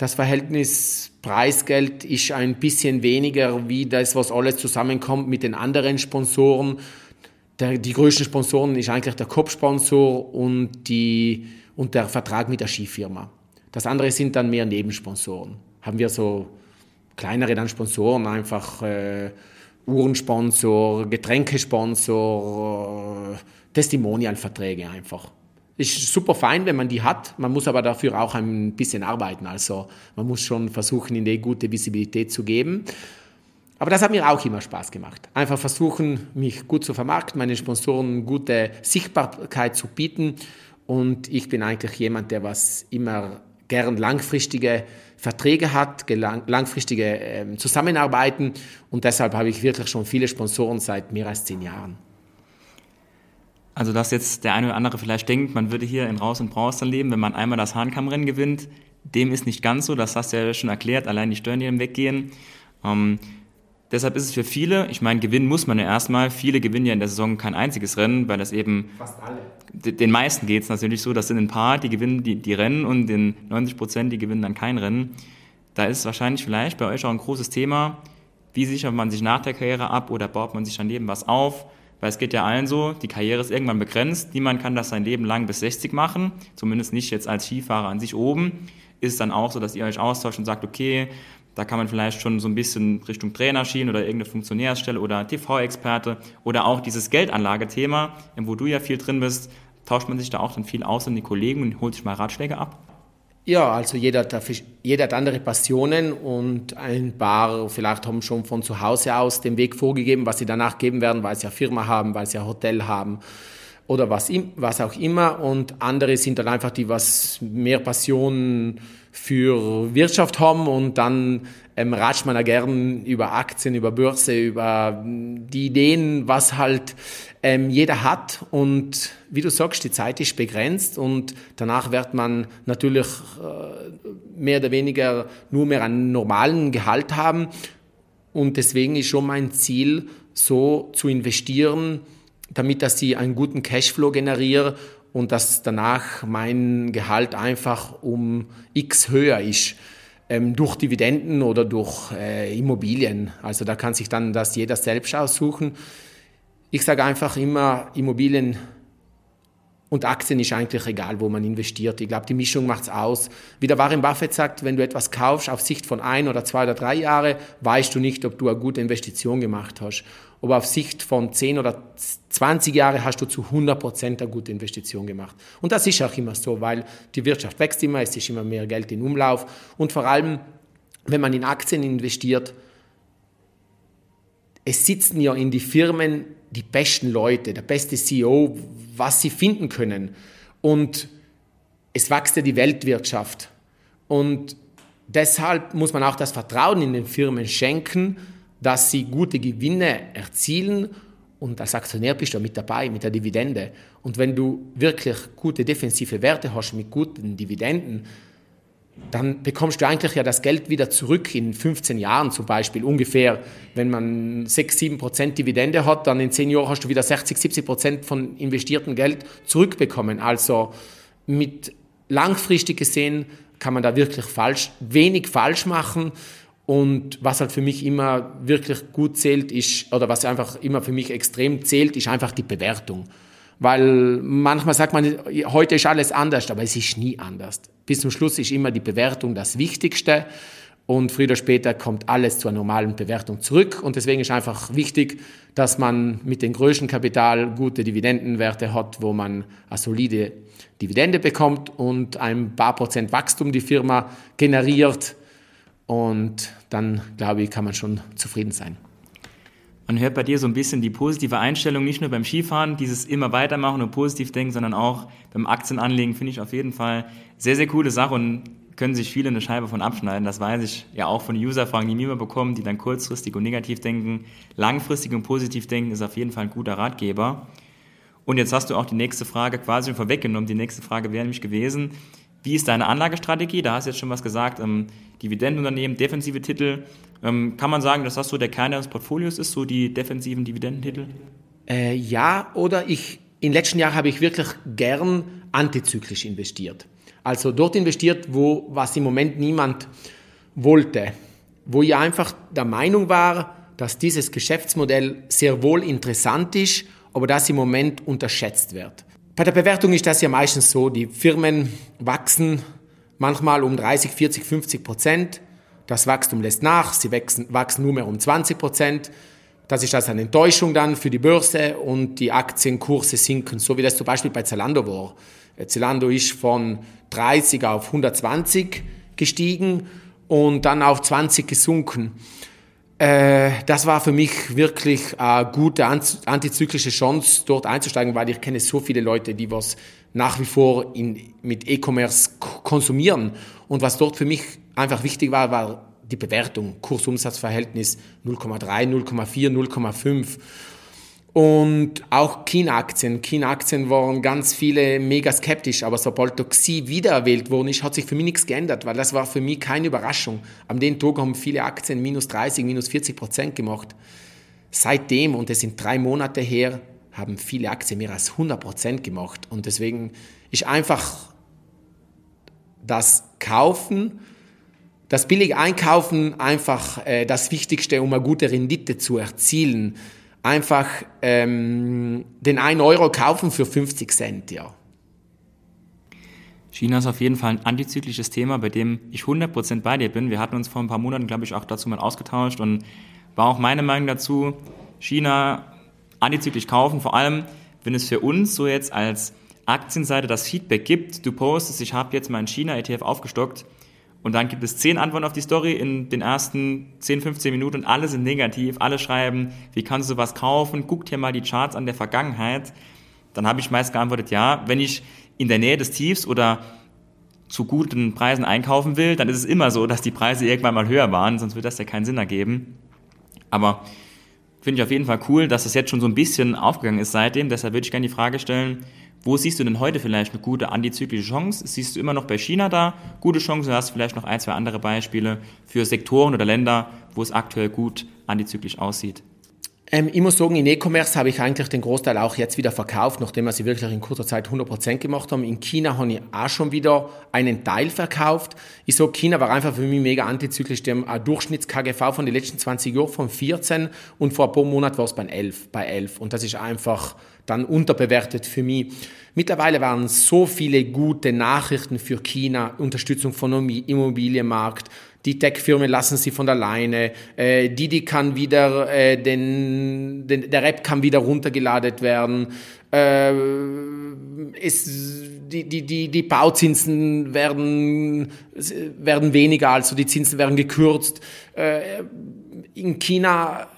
das Verhältnis Preisgeld ist ein bisschen weniger wie das, was alles zusammenkommt mit den anderen Sponsoren. Der, die größten Sponsoren ist eigentlich der Kopfsponsor und, die, und der Vertrag mit der Skifirma. Das andere sind dann mehr Nebensponsoren. Haben wir so kleinere dann Sponsoren, einfach äh, Uhrensponsor, Getränkesponsor, äh, Testimonialverträge einfach. Ist super fein, wenn man die hat. Man muss aber dafür auch ein bisschen arbeiten. Also man muss schon versuchen, in die gute Visibilität zu geben. Aber das hat mir auch immer Spaß gemacht. Einfach versuchen, mich gut zu vermarkten, meine Sponsoren gute Sichtbarkeit zu bieten. Und ich bin eigentlich jemand, der was immer gern langfristige Verträge hat, langfristige ähm, Zusammenarbeiten und deshalb habe ich wirklich schon viele Sponsoren seit mehr als zehn Jahren. Also dass jetzt der eine oder andere vielleicht denkt, man würde hier in Raus und Braus dann leben, wenn man einmal das Hahnkammrennen gewinnt, dem ist nicht ganz so, das hast du ja schon erklärt, allein die Steuern, die dann weggehen. Ähm, Deshalb ist es für viele, ich meine, gewinnen muss man ja erstmal. Viele gewinnen ja in der Saison kein einziges Rennen, weil das eben. Fast alle. Den meisten geht es natürlich so, das sind ein paar, die gewinnen die, die Rennen und den 90 Prozent, die gewinnen dann kein Rennen. Da ist wahrscheinlich vielleicht bei euch auch ein großes Thema. Wie sichert man sich nach der Karriere ab oder baut man sich dann eben was auf? Weil es geht ja allen so, die Karriere ist irgendwann begrenzt. Niemand kann das sein Leben lang bis 60 machen, zumindest nicht jetzt als Skifahrer an sich oben. Ist es dann auch so, dass ihr euch austauscht und sagt, okay, da kann man vielleicht schon so ein bisschen Richtung Trainer schienen oder irgendeine Funktionärsstelle oder TV-Experte oder auch dieses Geldanlagethema, wo du ja viel drin bist, tauscht man sich da auch dann viel aus an die Kollegen und holt sich mal Ratschläge ab? Ja, also jeder hat, jeder hat andere Passionen und ein paar vielleicht haben schon von zu Hause aus den Weg vorgegeben, was sie danach geben werden, weil sie ja Firma haben, weil sie ja Hotel haben oder was, was auch immer. Und andere sind dann einfach die, was mehr Passion für Wirtschaft haben und dann ähm, ratscht man ja gern über Aktien, über Börse, über die Ideen, was halt ähm, jeder hat. Und wie du sagst, die Zeit ist begrenzt und danach wird man natürlich äh, mehr oder weniger nur mehr einen normalen Gehalt haben. Und deswegen ist schon mein Ziel, so zu investieren, damit dass sie einen guten Cashflow generiere und dass danach mein Gehalt einfach um x höher ist ähm, durch Dividenden oder durch äh, Immobilien. Also da kann sich dann das jeder selbst aussuchen. Ich sage einfach immer, Immobilien und Aktien ist eigentlich egal, wo man investiert. Ich glaube, die Mischung macht es aus. Wie der Warren Buffett sagt, wenn du etwas kaufst auf Sicht von ein oder zwei oder drei Jahre, weißt du nicht, ob du eine gute Investition gemacht hast. Aber auf Sicht von 10 oder 20 Jahre hast du zu 100 Prozent eine gute Investition gemacht. Und das ist auch immer so, weil die Wirtschaft wächst immer, es ist immer mehr Geld in Umlauf. Und vor allem, wenn man in Aktien investiert, es sitzen ja in die Firmen die besten Leute, der beste CEO, was sie finden können. Und es wächst ja die Weltwirtschaft. Und deshalb muss man auch das Vertrauen in den Firmen schenken, dass sie gute Gewinne erzielen und als Aktionär bist du mit dabei, mit der Dividende. Und wenn du wirklich gute defensive Werte hast mit guten Dividenden, dann bekommst du eigentlich ja das Geld wieder zurück in 15 Jahren zum Beispiel ungefähr. Wenn man 6, 7 Prozent Dividende hat, dann in 10 Jahren hast du wieder 60, 70 Prozent von investiertem Geld zurückbekommen. Also mit langfristig gesehen kann man da wirklich falsch, wenig falsch machen. Und was halt für mich immer wirklich gut zählt, ist, oder was einfach immer für mich extrem zählt, ist einfach die Bewertung. Weil manchmal sagt man, heute ist alles anders, aber es ist nie anders. Bis zum Schluss ist immer die Bewertung das Wichtigste und früher oder später kommt alles zur normalen Bewertung zurück. Und deswegen ist einfach wichtig, dass man mit dem größten Kapital gute Dividendenwerte hat, wo man eine solide Dividende bekommt und ein paar Prozent Wachstum die Firma generiert. Und dann, glaube ich, kann man schon zufrieden sein. Man hört bei dir so ein bisschen die positive Einstellung, nicht nur beim Skifahren, dieses immer weitermachen und positiv denken, sondern auch beim Aktienanlegen, finde ich auf jeden Fall sehr, sehr coole Sache und können sich viele eine Scheibe von abschneiden. Das weiß ich ja auch von User-Fragen, die mir immer bekommen, die dann kurzfristig und negativ denken. Langfristig und positiv denken ist auf jeden Fall ein guter Ratgeber. Und jetzt hast du auch die nächste Frage quasi vorweggenommen. Die nächste Frage wäre nämlich gewesen, wie ist deine Anlagestrategie? Da hast du jetzt schon was gesagt. Ähm, Dividendenunternehmen, defensive Titel. Ähm, kann man sagen, dass das so der Kern deines Portfolios ist, so die defensiven Dividendentitel? Äh, ja, oder ich, in den letzten Jahren habe ich wirklich gern antizyklisch investiert. Also dort investiert, wo was im Moment niemand wollte. Wo ich einfach der Meinung war, dass dieses Geschäftsmodell sehr wohl interessant ist, aber das im Moment unterschätzt wird. Bei der Bewertung ist das ja meistens so, die Firmen wachsen manchmal um 30, 40, 50 Prozent. Das Wachstum lässt nach, sie wachsen, wachsen nur mehr um 20 Prozent. Das ist also eine Enttäuschung dann für die Börse und die Aktienkurse sinken, so wie das zum Beispiel bei Zalando war. Äh, Zalando ist von 30 auf 120 gestiegen und dann auf 20 gesunken. Äh, das war für mich wirklich eine gute antizyklische Chance, dort einzusteigen, weil ich kenne so viele Leute, die was nach wie vor in, mit E-Commerce konsumieren. Und was dort für mich einfach wichtig war, war die Bewertung, Kursumsatzverhältnis 0,3, 0,4, 0,5. Und auch China-Aktien. China-Aktien waren ganz viele mega skeptisch, aber sobald Xi wiedererwählt worden ist, hat sich für mich nichts geändert, weil das war für mich keine Überraschung. Am den Tag haben viele Aktien minus 30, minus 40 Prozent gemacht. Seitdem, und es sind drei Monate her, haben viele Aktien mehr als 100 Prozent gemacht. Und deswegen ist einfach das Kaufen, das billige Einkaufen einfach äh, das Wichtigste, um eine gute Rendite zu erzielen. einfach ähm, den 1 Euro kaufen für 50 Cent, ja. China ist auf jeden Fall ein antizyklisches Thema, bei dem ich 100% bei dir bin. Wir hatten uns vor ein paar Monaten, glaube ich, auch dazu mal ausgetauscht und war auch meine Meinung dazu, China antizyklisch kaufen, vor allem, wenn es für uns so jetzt als Aktienseite das Feedback gibt, du postest, ich habe jetzt meinen China-ETF aufgestockt und dann gibt es zehn Antworten auf die Story in den ersten 10, 15 Minuten und alle sind negativ, alle schreiben, wie kannst du sowas kaufen, guck dir mal die Charts an der Vergangenheit. Dann habe ich meist geantwortet, ja, wenn ich in der Nähe des Tiefs oder zu guten Preisen einkaufen will, dann ist es immer so, dass die Preise irgendwann mal höher waren, sonst wird das ja keinen Sinn ergeben. Aber finde ich auf jeden Fall cool, dass das jetzt schon so ein bisschen aufgegangen ist seitdem. Deshalb würde ich gerne die Frage stellen, wo siehst du denn heute vielleicht eine gute antizyklische Chance? Siehst du immer noch bei China da gute Chancen? Hast du vielleicht noch ein, zwei andere Beispiele für Sektoren oder Länder, wo es aktuell gut antizyklisch aussieht? Ähm, ich muss sagen, in E-Commerce habe ich eigentlich den Großteil auch jetzt wieder verkauft, nachdem wir sie wirklich in kurzer Zeit 100% gemacht haben. In China habe ich auch schon wieder einen Teil verkauft. Ich sage, China war einfach für mich mega antizyklisch. Die haben ein Durchschnitts-KGV von den letzten 20 Jahren von 14 und vor ein paar Monaten war es bei 11, bei 11. Und das ist einfach dann unterbewertet für mich. Mittlerweile waren so viele gute Nachrichten für China, Unterstützung von Immobilienmarkt, die Tech-Firmen lassen sie von alleine, äh, Didi kann wieder, äh, den, den, der Rap kann wieder runtergeladen werden, äh, es, die, die, die, die Bauzinsen werden, werden weniger, also die Zinsen werden gekürzt. Äh, in China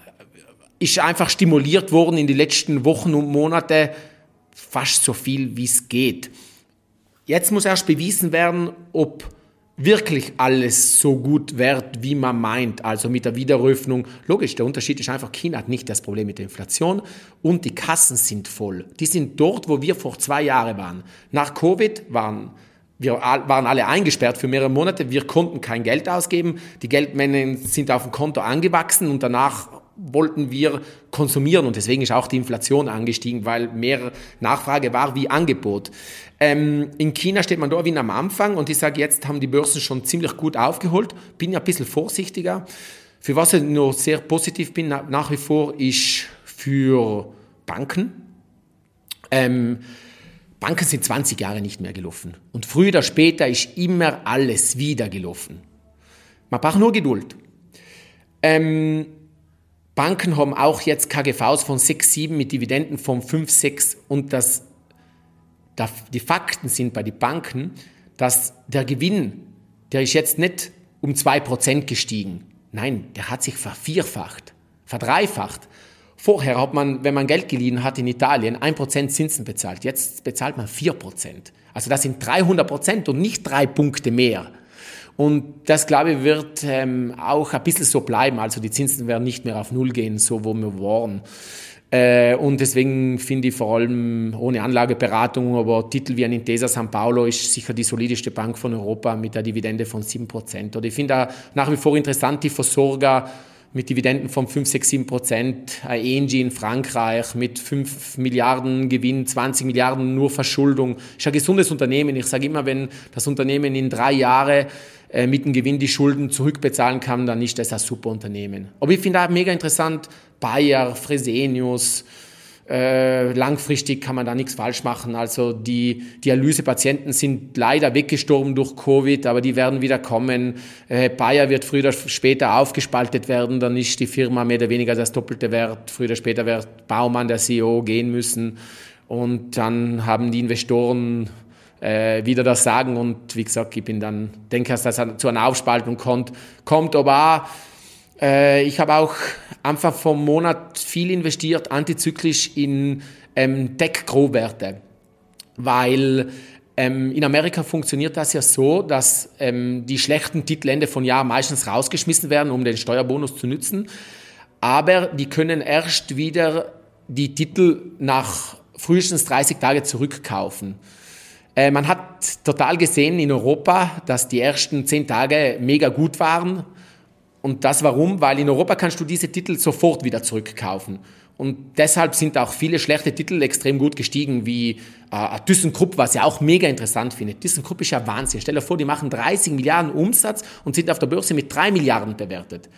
ist einfach stimuliert worden in die letzten Wochen und Monate fast so viel, wie es geht. Jetzt muss erst bewiesen werden, ob wirklich alles so gut wird, wie man meint. Also mit der Wiederöffnung. Logisch, der Unterschied ist einfach, China hat nicht das Problem mit der Inflation und die Kassen sind voll. Die sind dort, wo wir vor zwei Jahren waren. Nach Covid waren wir waren alle eingesperrt für mehrere Monate. Wir konnten kein Geld ausgeben. Die Geldmengen sind auf dem Konto angewachsen und danach wollten wir konsumieren und deswegen ist auch die Inflation angestiegen, weil mehr Nachfrage war wie Angebot. Ähm, in China steht man da wie am Anfang und ich sage, jetzt haben die Börsen schon ziemlich gut aufgeholt, bin ja ein bisschen vorsichtiger. Für was ich nur sehr positiv bin nach wie vor ist für Banken. Ähm, Banken sind 20 Jahre nicht mehr gelaufen und früher oder später ist immer alles wieder gelaufen. Man braucht nur Geduld. Ähm, Banken haben auch jetzt KGVs von 6, 7 mit Dividenden von 5, 6 und das, die Fakten sind bei den Banken, dass der Gewinn, der ist jetzt nicht um 2% gestiegen. Nein, der hat sich vervierfacht, verdreifacht. Vorher hat man, wenn man Geld geliehen hat in Italien, 1% Zinsen bezahlt. Jetzt bezahlt man 4%. Also das sind 300% und nicht drei Punkte mehr. Und das, glaube ich, wird ähm, auch ein bisschen so bleiben. Also die Zinsen werden nicht mehr auf Null gehen, so wo wir waren. Äh, und deswegen finde ich vor allem ohne Anlageberatung, aber Titel wie ein Intesa San Paulo ist sicher die solideste Bank von Europa mit der Dividende von 7%. Oder ich finde nach wie vor interessant die Versorger, mit Dividenden von 5, 6, 7 Prozent, ENG in Frankreich mit 5 Milliarden Gewinn, 20 Milliarden nur Verschuldung. Ist ein gesundes Unternehmen. Ich sage immer, wenn das Unternehmen in drei Jahren äh, mit dem Gewinn die Schulden zurückbezahlen kann, dann ist das ein super Unternehmen. Aber ich finde auch mega interessant, Bayer, Fresenius, äh, langfristig kann man da nichts falsch machen. Also die Dialysepatienten sind leider weggestorben durch Covid, aber die werden wieder kommen. Äh, Bayer wird früher oder später aufgespaltet werden, dann ist die Firma mehr oder weniger das doppelte Wert. Früher oder später wird Baumann, der CEO, gehen müssen. Und dann haben die Investoren äh, wieder das Sagen. Und wie gesagt, ich bin dann, denke, dass das zu einer Aufspaltung kommt. kommt aber auch, äh, ich habe auch einfach vom Monat viel investiert, antizyklisch in ähm, Tech-Growwerte, weil ähm, in Amerika funktioniert das ja so, dass ähm, die schlechten Titel Ende von Jahr meistens rausgeschmissen werden, um den Steuerbonus zu nützen. Aber die können erst wieder die Titel nach frühestens 30 Tage zurückkaufen. Äh, man hat total gesehen in Europa, dass die ersten 10 Tage mega gut waren. Und das warum? Weil in Europa kannst du diese Titel sofort wieder zurückkaufen. Und deshalb sind auch viele schlechte Titel extrem gut gestiegen, wie äh, ThyssenKrupp, was ich auch mega interessant finde. ThyssenKrupp ist ja Wahnsinn. Stell dir vor, die machen 30 Milliarden Umsatz und sind auf der Börse mit 3 Milliarden bewertet.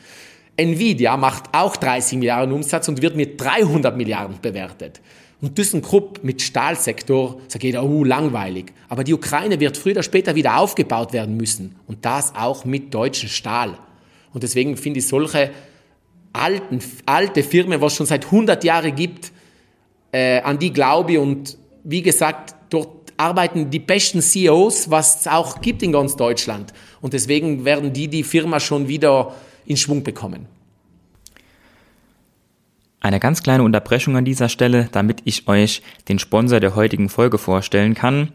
Nvidia macht auch 30 Milliarden Umsatz und wird mit 300 Milliarden bewertet. Und ThyssenKrupp mit Stahlsektor sagt jeder, oh, langweilig. Aber die Ukraine wird früher oder später wieder aufgebaut werden müssen. Und das auch mit deutschem Stahl. Und deswegen finde ich solche alten, alte Firmen, was es schon seit 100 Jahren gibt, äh, an die glaube ich. Und wie gesagt, dort arbeiten die besten CEOs, was es auch gibt in ganz Deutschland. Und deswegen werden die die Firma schon wieder in Schwung bekommen. Eine ganz kleine Unterbrechung an dieser Stelle, damit ich euch den Sponsor der heutigen Folge vorstellen kann.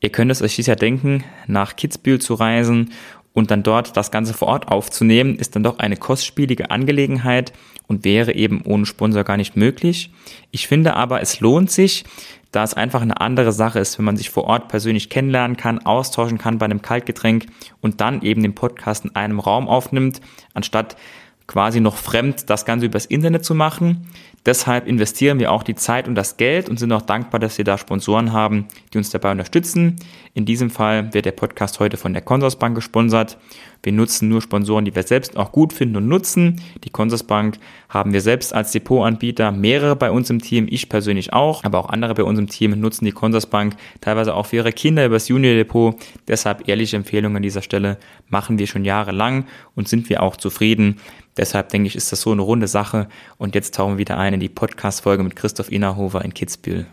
Ihr könnt es euch sicher denken, nach Kitzbühel zu reisen und dann dort das Ganze vor Ort aufzunehmen, ist dann doch eine kostspielige Angelegenheit und wäre eben ohne Sponsor gar nicht möglich. Ich finde aber, es lohnt sich, da es einfach eine andere Sache ist, wenn man sich vor Ort persönlich kennenlernen kann, austauschen kann bei einem Kaltgetränk und dann eben den Podcast in einem Raum aufnimmt, anstatt quasi noch fremd das Ganze übers Internet zu machen. Deshalb investieren wir auch die Zeit und das Geld und sind auch dankbar, dass wir da Sponsoren haben, die uns dabei unterstützen. In diesem Fall wird der Podcast heute von der Consorsbank gesponsert. Wir nutzen nur Sponsoren, die wir selbst auch gut finden und nutzen. Die Consorsbank haben wir selbst als Depotanbieter, mehrere bei uns im Team, ich persönlich auch, aber auch andere bei uns im Team nutzen die Consorsbank teilweise auch für ihre Kinder übers Junior Depot. Deshalb ehrliche Empfehlung an dieser Stelle machen wir schon jahrelang und sind wir auch zufrieden. Deshalb denke ich, ist das so eine runde Sache. Und jetzt tauchen wir wieder ein in die Podcast-Folge mit Christoph Innerhofer in Kitzbühel.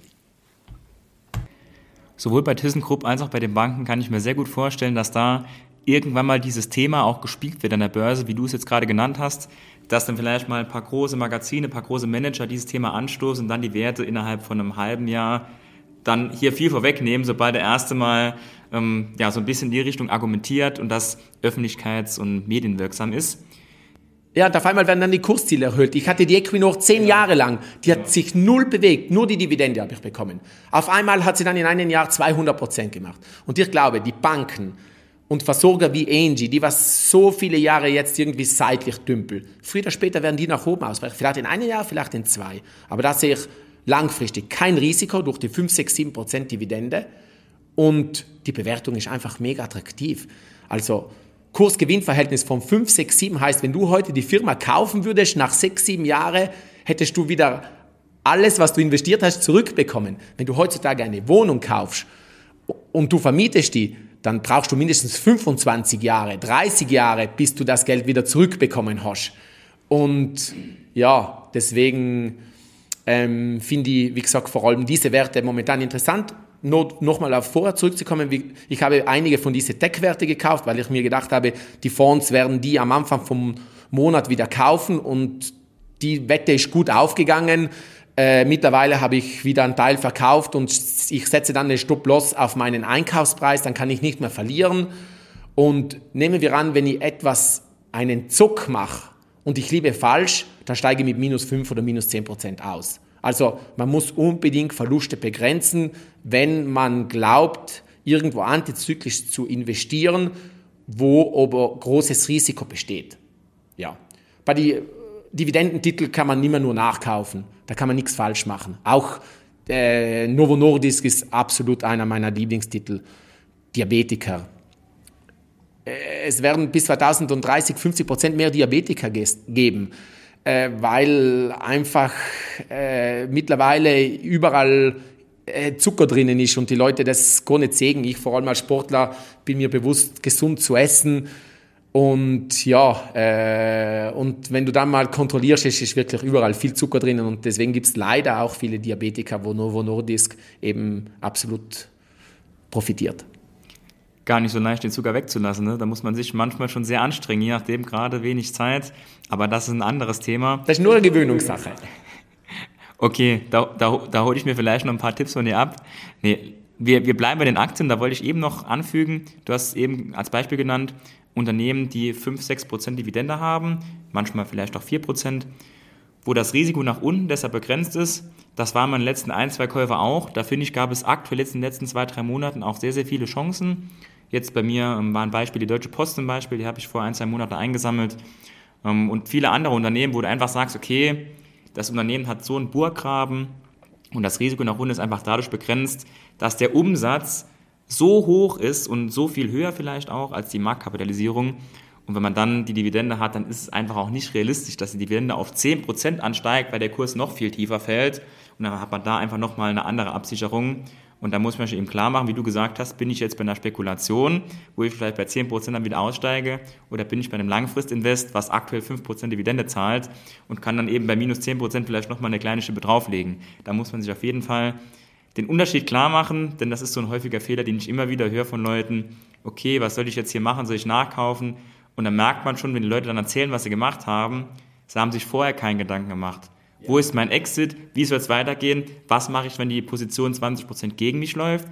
Sowohl bei ThyssenKrupp als auch bei den Banken kann ich mir sehr gut vorstellen, dass da irgendwann mal dieses Thema auch gespielt wird an der Börse, wie du es jetzt gerade genannt hast, dass dann vielleicht mal ein paar große Magazine, ein paar große Manager dieses Thema anstoßen und dann die Werte innerhalb von einem halben Jahr dann hier viel vorwegnehmen, sobald der erste Mal ähm, ja, so ein bisschen in die Richtung argumentiert und das öffentlichkeits- und medienwirksam ist. Ja, und auf einmal werden dann die Kursziele erhöht. Ich hatte die Equinor zehn ja. Jahre lang. Die hat ja. sich null bewegt. Nur die Dividende habe ich bekommen. Auf einmal hat sie dann in einem Jahr 200 Prozent gemacht. Und ich glaube, die Banken, und Versorger wie Angie, die was so viele Jahre jetzt irgendwie seitlich dümpeln, früher oder später werden die nach oben ausbrechen. Vielleicht in einem Jahr, vielleicht in zwei. Aber da sehe ich langfristig kein Risiko durch die 5, 6, 7 Prozent Dividende und die Bewertung ist einfach mega attraktiv. Also Kurs-Gewinn-Verhältnis von 5, 6, 7 heißt, wenn du heute die Firma kaufen würdest, nach 6, 7 Jahren hättest du wieder alles, was du investiert hast, zurückbekommen. Wenn du heutzutage eine Wohnung kaufst und du vermietest die, dann brauchst du mindestens 25 Jahre, 30 Jahre, bis du das Geld wieder zurückbekommen hast. Und ja, deswegen ähm, finde ich, wie gesagt, vor allem diese Werte momentan interessant. Nochmal auf vorher zurückzukommen, ich habe einige von diesen Tech-Werte gekauft, weil ich mir gedacht habe, die Fonds werden die am Anfang vom Monat wieder kaufen und die Wette ist gut aufgegangen. Äh, mittlerweile habe ich wieder einen Teil verkauft und ich setze dann den Stop-Loss auf meinen Einkaufspreis, dann kann ich nicht mehr verlieren. Und nehmen wir an, wenn ich etwas, einen Zuck mache und ich liebe falsch, dann steige ich mit minus 5 oder minus 10 Prozent aus. Also man muss unbedingt Verluste begrenzen, wenn man glaubt, irgendwo antizyklisch zu investieren, wo aber großes Risiko besteht. Ja. Bei den Dividendentitel kann man immer nur nachkaufen. Da kann man nichts falsch machen. Auch äh, Novo Nordisk ist absolut einer meiner Lieblingstitel. Diabetiker. Äh, es werden bis 2030 50 Prozent mehr Diabetiker geben, äh, weil einfach äh, mittlerweile überall äh, Zucker drinnen ist und die Leute das gar nicht sehen. Ich vor allem als Sportler bin mir bewusst, gesund zu essen und ja, äh, und wenn du dann mal kontrollierst, ist, ist wirklich überall viel Zucker drinnen und deswegen gibt es leider auch viele Diabetiker, wo Novo Nordisk eben absolut profitiert. Gar nicht so leicht, den Zucker wegzulassen. Ne? Da muss man sich manchmal schon sehr anstrengen, je nachdem gerade wenig Zeit. Aber das ist ein anderes Thema. Das ist nur eine Gewöhnungssache. *laughs* Okay, da, da, da hole ich mir vielleicht noch ein paar Tipps von dir ab. Nee, wir, wir bleiben bei den Aktien, da wollte ich eben noch anfügen, du hast eben als Beispiel genannt, Unternehmen, die 5, 6 Prozent Dividende haben, manchmal vielleicht auch 4 Prozent, wo das Risiko nach unten deshalb begrenzt ist. Das waren meine letzten ein, zwei Käufe auch. Da finde ich, gab es aktuell jetzt in den letzten zwei, drei Monaten auch sehr, sehr viele Chancen. Jetzt bei mir ähm, war ein Beispiel die Deutsche Post zum Beispiel, die habe ich vor ein, zwei Monaten eingesammelt. Ähm, und viele andere Unternehmen, wo du einfach sagst, okay, das Unternehmen hat so einen Burggraben und das Risiko nach unten ist einfach dadurch begrenzt, dass der Umsatz so hoch ist und so viel höher vielleicht auch als die Marktkapitalisierung Und wenn man dann die Dividende hat, dann ist es einfach auch nicht realistisch, dass die Dividende auf 10% ansteigt, weil der Kurs noch viel tiefer fällt. Und dann hat man da einfach nochmal eine andere Absicherung. Und da muss man sich eben klar machen, wie du gesagt hast, bin ich jetzt bei einer Spekulation, wo ich vielleicht bei 10% dann wieder aussteige, oder bin ich bei einem Langfristinvest, was aktuell 5% Dividende zahlt und kann dann eben bei minus 10% vielleicht nochmal eine kleine Schippe drauflegen. Da muss man sich auf jeden Fall den Unterschied klar machen, denn das ist so ein häufiger Fehler, den ich immer wieder höre von Leuten. Okay, was soll ich jetzt hier machen? Soll ich nachkaufen? Und dann merkt man schon, wenn die Leute dann erzählen, was sie gemacht haben, sie haben sich vorher keinen Gedanken gemacht. Wo ist mein Exit? Wie soll es weitergehen? Was mache ich, wenn die Position 20% gegen mich läuft?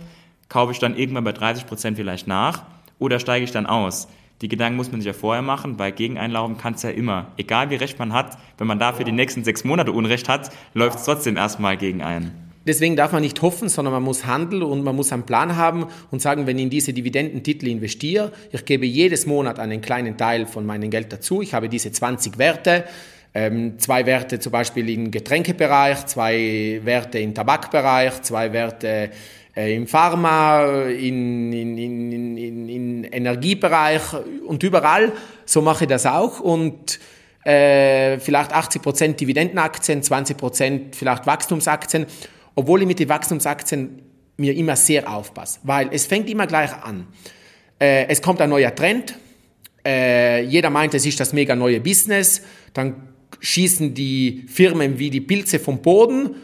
Kaufe ich dann irgendwann bei 30% vielleicht nach oder steige ich dann aus? Die Gedanken muss man sich ja vorher machen, weil gegen einlaufen kann es ja immer. Egal wie recht man hat, wenn man dafür die nächsten sechs Monate Unrecht hat, läuft es trotzdem erstmal gegen einen. Deswegen darf man nicht hoffen, sondern man muss handeln und man muss einen Plan haben und sagen, wenn ich in diese Dividendentitel investiere, ich gebe jedes Monat einen kleinen Teil von meinem Geld dazu. Ich habe diese 20 Werte, ähm, zwei Werte zum Beispiel im Getränkebereich, zwei Werte im Tabakbereich, zwei Werte äh, im Pharma, in, in, in, in, in Energiebereich. Und überall. So mache ich das auch. Und äh, vielleicht 80% Dividendenaktien, 20% vielleicht Wachstumsaktien. Obwohl ich mit den Wachstumsaktien mir immer sehr aufpasse, weil es fängt immer gleich an. Äh, es kommt ein neuer Trend, äh, jeder meint, es ist das mega neue Business, dann schießen die Firmen wie die Pilze vom Boden,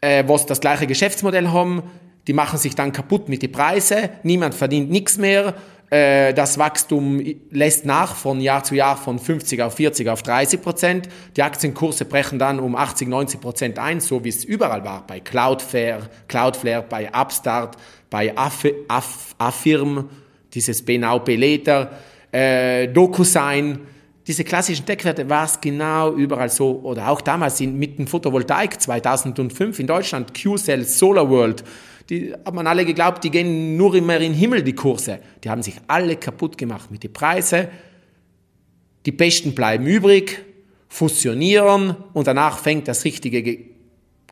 äh, was das gleiche Geschäftsmodell haben, die machen sich dann kaputt mit den Preisen, niemand verdient nichts mehr, äh, das Wachstum lässt nach von Jahr zu Jahr von 50 auf 40 auf 30 Prozent. Die Aktienkurse brechen dann um 80, 90 Prozent ein, so wie es überall war. Bei Cloudflare, Cloudflare bei Upstart, bei Affirm, dieses Benau Beleta, äh, DocuSign. Diese klassischen Tech-Werte war es genau überall so. Oder auch damals in, mit dem Photovoltaik 2005 in Deutschland, Q-Cell, SolarWorld. Die hat man alle geglaubt, die gehen nur immer in den Himmel, die Kurse. Die haben sich alle kaputt gemacht mit den Preisen. Die Besten bleiben übrig, fusionieren und danach fängt das richtige Ge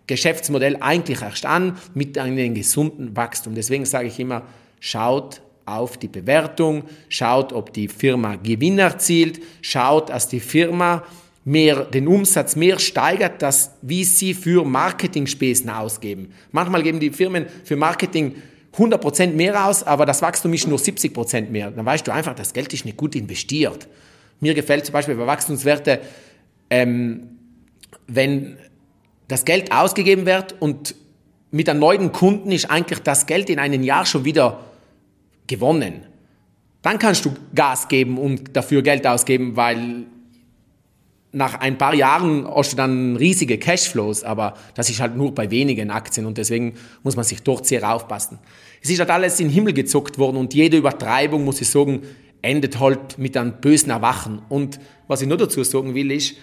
Geschäftsmodell eigentlich erst an mit einem gesunden Wachstum. Deswegen sage ich immer, schaut auf die Bewertung, schaut, ob die Firma Gewinn erzielt, schaut, dass die Firma mehr, den Umsatz mehr steigert, das, wie sie für Marketingspesen ausgeben. Manchmal geben die Firmen für Marketing 100% mehr aus, aber das Wachstum ist nur 70% mehr. Dann weißt du einfach, das Geld ist nicht gut investiert. Mir gefällt zum Beispiel bei Wachstumswerte, ähm, wenn das Geld ausgegeben wird und mit einem neuen Kunden ist eigentlich das Geld in einem Jahr schon wieder gewonnen. Dann kannst du Gas geben und dafür Geld ausgeben, weil nach ein paar Jahren hast du dann riesige Cashflows, aber das ist halt nur bei wenigen Aktien und deswegen muss man sich dort sehr aufpassen. Es ist halt alles in den Himmel gezuckt worden und jede Übertreibung, muss ich sagen, endet halt mit einem bösen Erwachen. Und was ich nur dazu sagen will, ist,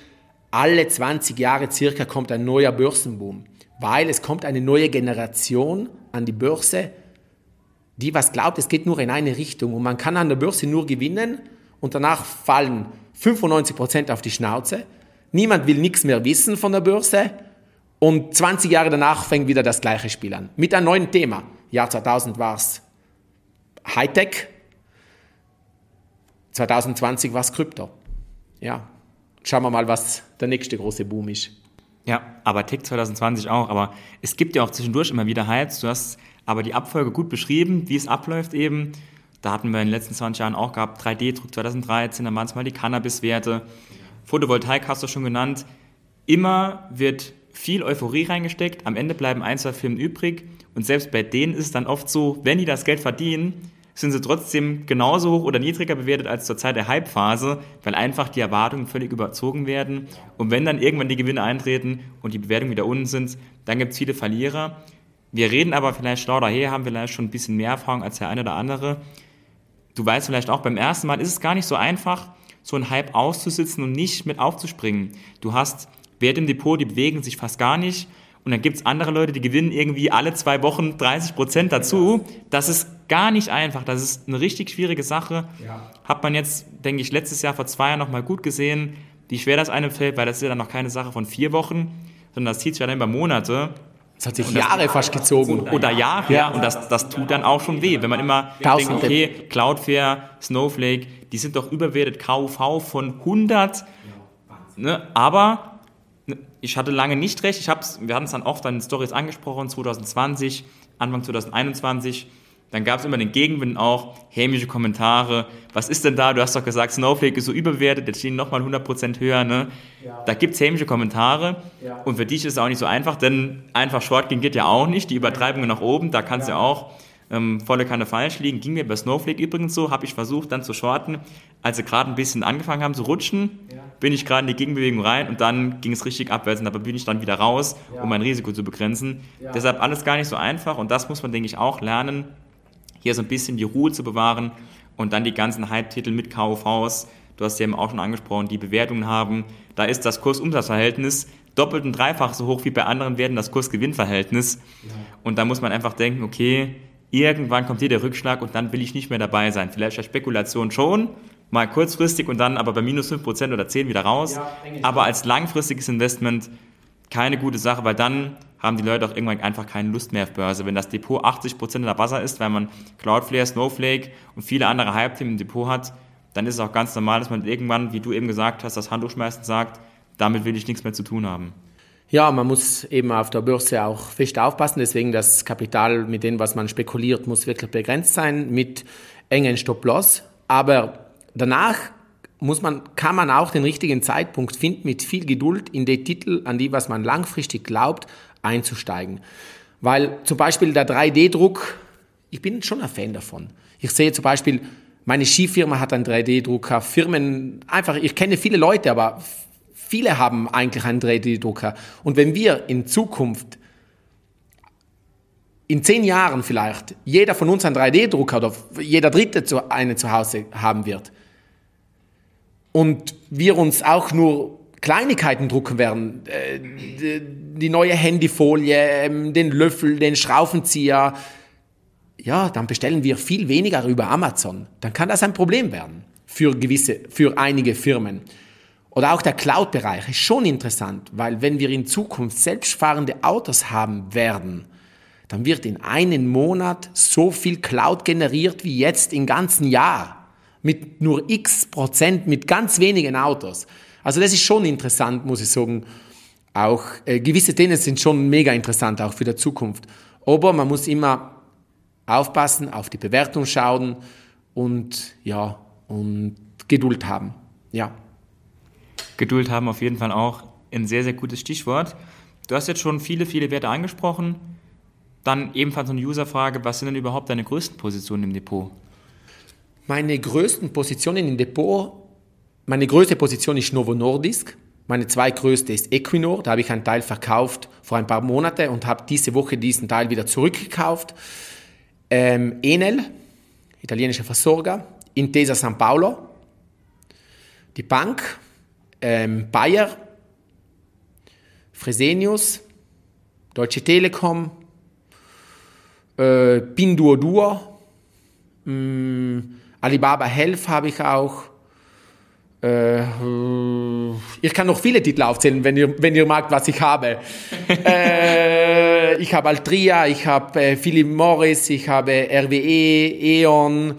alle 20 Jahre circa kommt ein neuer Börsenboom, weil es kommt eine neue Generation an die Börse, die was glaubt, es geht nur in eine Richtung und man kann an der Börse nur gewinnen und danach fallen 95% auf die Schnauze. Niemand will nichts mehr wissen von der Börse. Und 20 Jahre danach fängt wieder das gleiche Spiel an. Mit einem neuen Thema. Jahr 2000 war es Hightech. 2020 war es Krypto. Ja. Schauen wir mal, was der nächste große Boom ist. Ja, aber Tech 2020 auch. Aber es gibt ja auch zwischendurch immer wieder Hypes. Du hast aber die Abfolge gut beschrieben, wie es abläuft eben. Da hatten wir in den letzten 20 Jahren auch gehabt, 3D-Druck 2013, dann waren es mal die Cannabis-Werte. Photovoltaik hast du schon genannt. Immer wird viel Euphorie reingesteckt, am Ende bleiben ein, zwei Firmen übrig und selbst bei denen ist es dann oft so, wenn die das Geld verdienen, sind sie trotzdem genauso hoch oder niedriger bewertet als zur Zeit der Hype-Phase, weil einfach die Erwartungen völlig überzogen werden. Und wenn dann irgendwann die Gewinne eintreten und die Bewertungen wieder unten sind, dann gibt es viele Verlierer. Wir reden aber vielleicht schlau daher, haben vielleicht schon ein bisschen mehr Erfahrung als der eine oder andere du weißt vielleicht auch, beim ersten Mal ist es gar nicht so einfach, so einen Hype auszusitzen und nicht mit aufzuspringen. Du hast Werte im Depot, die bewegen sich fast gar nicht. Und dann gibt es andere Leute, die gewinnen irgendwie alle zwei Wochen 30 Prozent dazu. Das ist gar nicht einfach. Das ist eine richtig schwierige Sache. Ja. Hat man jetzt, denke ich, letztes Jahr vor zwei Jahren nochmal gut gesehen, wie schwer das einem fällt, weil das ist ja dann noch keine Sache von vier Wochen, sondern das zieht sich ja dann über Monate. Das hat sich Jahre das, fast gezogen. Oder Jahre, ja. Und das, das tut dann auch schon weh, wenn man immer Tausende. denkt, okay, Cloudflare, Snowflake, die sind doch überwertet, KUV von 100. Ne? Aber ne, ich hatte lange nicht recht. Ich hab's, wir hatten es dann oft an den Stories angesprochen, 2020, Anfang 2021 dann gab es immer den Gegenwind auch, hämische Kommentare. Was ist denn da? Du hast doch gesagt, Snowflake ist so überwertet, jetzt stehen nochmal 100% höher. Ne? Ja. Da gibt es hämische Kommentare. Ja. Und für dich ist es auch nicht so einfach, denn einfach Short ging geht ja auch nicht. Die Übertreibungen nach oben, da kannst du ja. ja auch ähm, volle Kanne falsch liegen. Ging mir bei Snowflake übrigens so, habe ich versucht dann zu shorten. Als sie gerade ein bisschen angefangen haben zu rutschen, bin ich gerade in die Gegenbewegung rein und dann ging es richtig abwärts und dabei bin ich dann wieder raus, um mein Risiko zu begrenzen. Deshalb alles gar nicht so einfach und das muss man, denke ich, auch lernen hier so ein bisschen die Ruhe zu bewahren und dann die ganzen Hype-Titel mit KUVs, du hast ja eben auch schon angesprochen, die Bewertungen haben, da ist das Kurs-Umsatz-Verhältnis doppelt und dreifach so hoch wie bei anderen werden das Kurs-Gewinn-Verhältnis. Ja. Und da muss man einfach denken, okay, irgendwann kommt hier der Rückschlag und dann will ich nicht mehr dabei sein. Vielleicht bei Spekulation schon, mal kurzfristig und dann aber bei minus 5% oder 10 wieder raus. Ja, aber als langfristiges Investment keine gute Sache, weil dann haben die Leute auch irgendwann einfach keine Lust mehr auf Börse. Wenn das Depot 80% der Wasser ist, weil man Cloudflare, Snowflake und viele andere Hype-Themen im Depot hat, dann ist es auch ganz normal, dass man irgendwann, wie du eben gesagt hast, das Handtuch schmeißt und sagt, damit will ich nichts mehr zu tun haben. Ja, man muss eben auf der Börse auch fest aufpassen. Deswegen das Kapital mit dem, was man spekuliert, muss wirklich begrenzt sein mit engen Stop-Loss. Aber danach muss man, kann man auch den richtigen Zeitpunkt finden, mit viel Geduld in die Titel, an die, was man langfristig glaubt, einzusteigen. Weil zum Beispiel der 3D-Druck, ich bin schon ein Fan davon. Ich sehe zum Beispiel, meine Skifirma hat einen 3D-Drucker, Firmen, einfach, ich kenne viele Leute, aber viele haben eigentlich einen 3D-Drucker. Und wenn wir in Zukunft, in zehn Jahren vielleicht, jeder von uns einen 3D-Drucker oder jeder Dritte einen zu Hause haben wird, und wir uns auch nur Kleinigkeiten drucken werden, äh, die neue Handyfolie, ähm, den Löffel, den Schraubenzieher, ja, dann bestellen wir viel weniger über Amazon. Dann kann das ein Problem werden für gewisse, für einige Firmen. Oder auch der Cloud-Bereich ist schon interessant, weil wenn wir in Zukunft selbstfahrende Autos haben werden, dann wird in einem Monat so viel Cloud generiert wie jetzt im ganzen Jahr mit nur x Prozent, mit ganz wenigen Autos. Also das ist schon interessant, muss ich sagen. Auch äh, gewisse Themen sind schon mega interessant, auch für die Zukunft. Aber man muss immer aufpassen, auf die Bewertung schauen und ja, und Geduld haben. Ja. Geduld haben auf jeden Fall auch ein sehr, sehr gutes Stichwort. Du hast jetzt schon viele, viele Werte angesprochen. Dann ebenfalls eine Userfrage, was sind denn überhaupt deine größten Positionen im Depot? Meine größten Positionen im Depot, meine größte Position ist Novo Nordisk. Meine zweitgrößte ist Equinor. Da habe ich einen Teil verkauft vor ein paar Monaten und habe diese Woche diesen Teil wieder zurückgekauft. Ähm, Enel, italienischer Versorger. Intesa San Paolo. Die Bank. Ähm, Bayer. Fresenius. Deutsche Telekom. Äh, Pinduoduo. Mh, mm, Alibaba Health habe ich auch. Äh, ich kann noch viele Titel aufzählen, wenn ihr, wenn ihr mag, was ich habe. *laughs* äh, ich habe Altria, ich habe äh, Philip Morris, ich habe RWE, E.ON,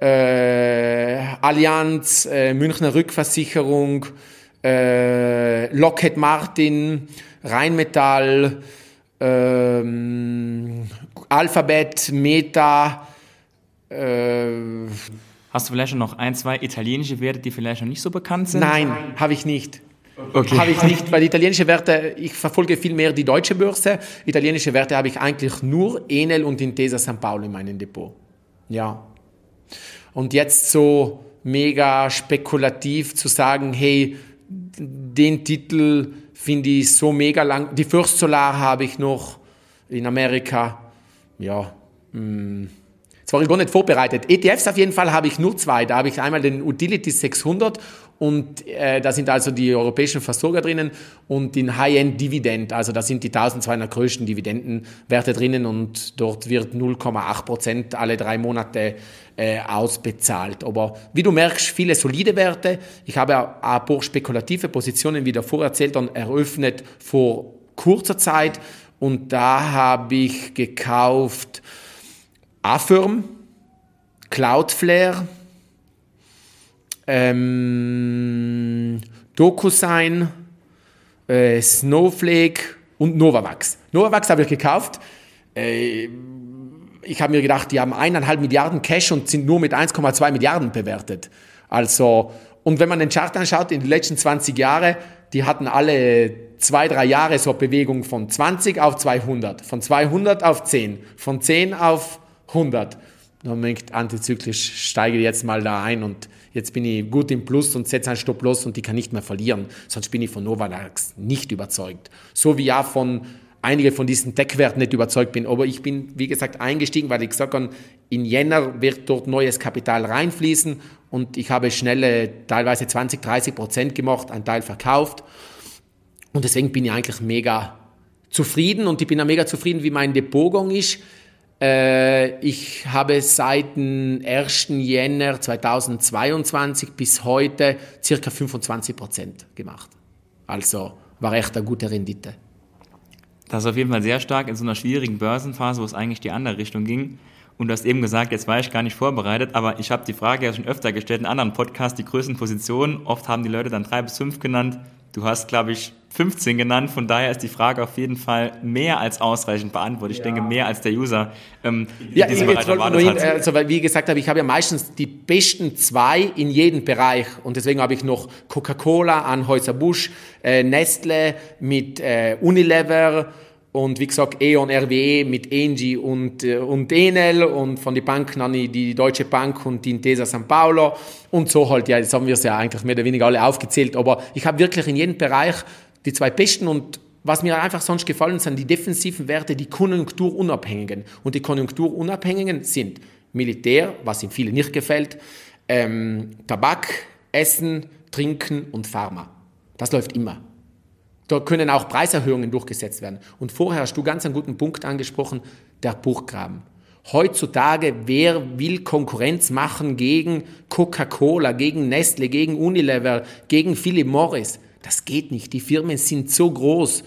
äh, Allianz, äh, Münchner Rückversicherung, äh, Lockheed Martin, Rheinmetall, ähm, Alphabet, Meta, Hast du vielleicht noch ein, zwei italienische Werte, die vielleicht noch nicht so bekannt sind? Nein, habe ich nicht. Okay. Habe ich nicht, weil italienische Werte, ich verfolge viel mehr die deutsche Börse. Italienische Werte habe ich eigentlich nur Enel und Intesa San Paolo in meinem Depot. Ja. Und jetzt so mega spekulativ zu sagen, hey, den Titel finde ich so mega lang. Die First Solar habe ich noch in Amerika. Ja. Mh Das war ich gar nicht vorbereitet. ETFs auf jeden Fall habe ich nur zwei. Da habe ich einmal den Utility 600 und äh, da sind also die europäischen Versorger drinnen und den High-End Dividend. Also da sind die 1200 größten Dividendenwerte drinnen und dort wird 0,8 Prozent alle drei Monate äh, ausbezahlt. Aber wie du merkst, viele solide Werte. Ich habe paar spekulative Positionen, wie davor erzählt, dann eröffnet vor kurzer Zeit Und da habe ich gekauft Affirm, Cloudflare, ähm, DocuSign, äh, Snowflake und Novavax. Novavax habe ich gekauft. Äh, ich habe mir gedacht, die haben eineinhalb Milliarden Cash und sind nur mit 1,2 Milliarden bewertet. Also, und wenn man den Chart anschaut, in den letzten 20 Jahren, die hatten alle zwei, drei Jahre so Bewegung von 20 auf 200, von 200 auf 10, von 10 auf 100. Dann denkt antizyklisch, steige jetzt mal da ein und jetzt bin ich gut im Plus und setze einen Stopp los und die kann nicht mehr verlieren. Sonst bin ich von Novavax nicht überzeugt. So wie ja von einige von diesen Deckwerten nicht überzeugt bin. Aber ich bin, wie gesagt, eingestiegen, weil ich gesagt habe, in Jänner wird dort neues Kapital reinfließen und ich habe schnelle, teilweise 20, 30 Prozent gemacht, einen Teil verkauft. Und deswegen bin ich eigentlich mega zufrieden und ich bin auch mega zufrieden, wie mein Depotgang ist. Äh, ich habe seit dem 1. Jänner 2022 bis heute circa 25 Prozent gemacht. Also war echt eine gute Rendite. Das ist auf jeden Fall sehr stark in so einer schwierigen Börsenphase, wo es eigentlich die andere Richtung ging. Und du hast eben gesagt, jetzt war ich gar nicht vorbereitet, aber ich habe die Frage ja schon öfter gestellt in anderen Podcasts, die größten Positionen. Oft haben die Leute dann drei bis fünf genannt. Du hast, glaube ich, 15 genannt. Von daher ist die Frage auf jeden Fall mehr als ausreichend beantwortet. Ich ja. denke, mehr als der User ähm, ja, in diesem Bereich erwartet hat. Also, weil, wie gesagt habe, ich habe ja meistens die besten zwei in jedem Bereich. Und deswegen habe ich noch Coca-Cola, Anheuser-Busch, äh, Nestle mit äh, Unilever, und wie gesagt, E.ON RWE mit Engie und, äh, und Enel und von den Banken an die Deutsche Bank und die Intesa San Paolo und so halt, ja, jetzt haben wir es ja eigentlich mehr oder weniger alle aufgezählt, aber ich habe wirklich in jedem Bereich die zwei besten und was mir einfach sonst gefallen sind die defensiven Werte, die konjunkturunabhängigen. Und die konjunkturunabhängigen sind Militär, was in vielen nicht gefällt, ähm, Tabak, Essen, Trinken und Pharma. Das läuft immer. Da können auch Preiserhöhungen durchgesetzt werden. Und vorher hast du ganz einen guten Punkt angesprochen, der Buchgraben. Heutzutage, wer will Konkurrenz machen gegen Coca-Cola, gegen Nestle, gegen Unilever, gegen Philip Morris? Das geht nicht. Die Firmen sind so groß.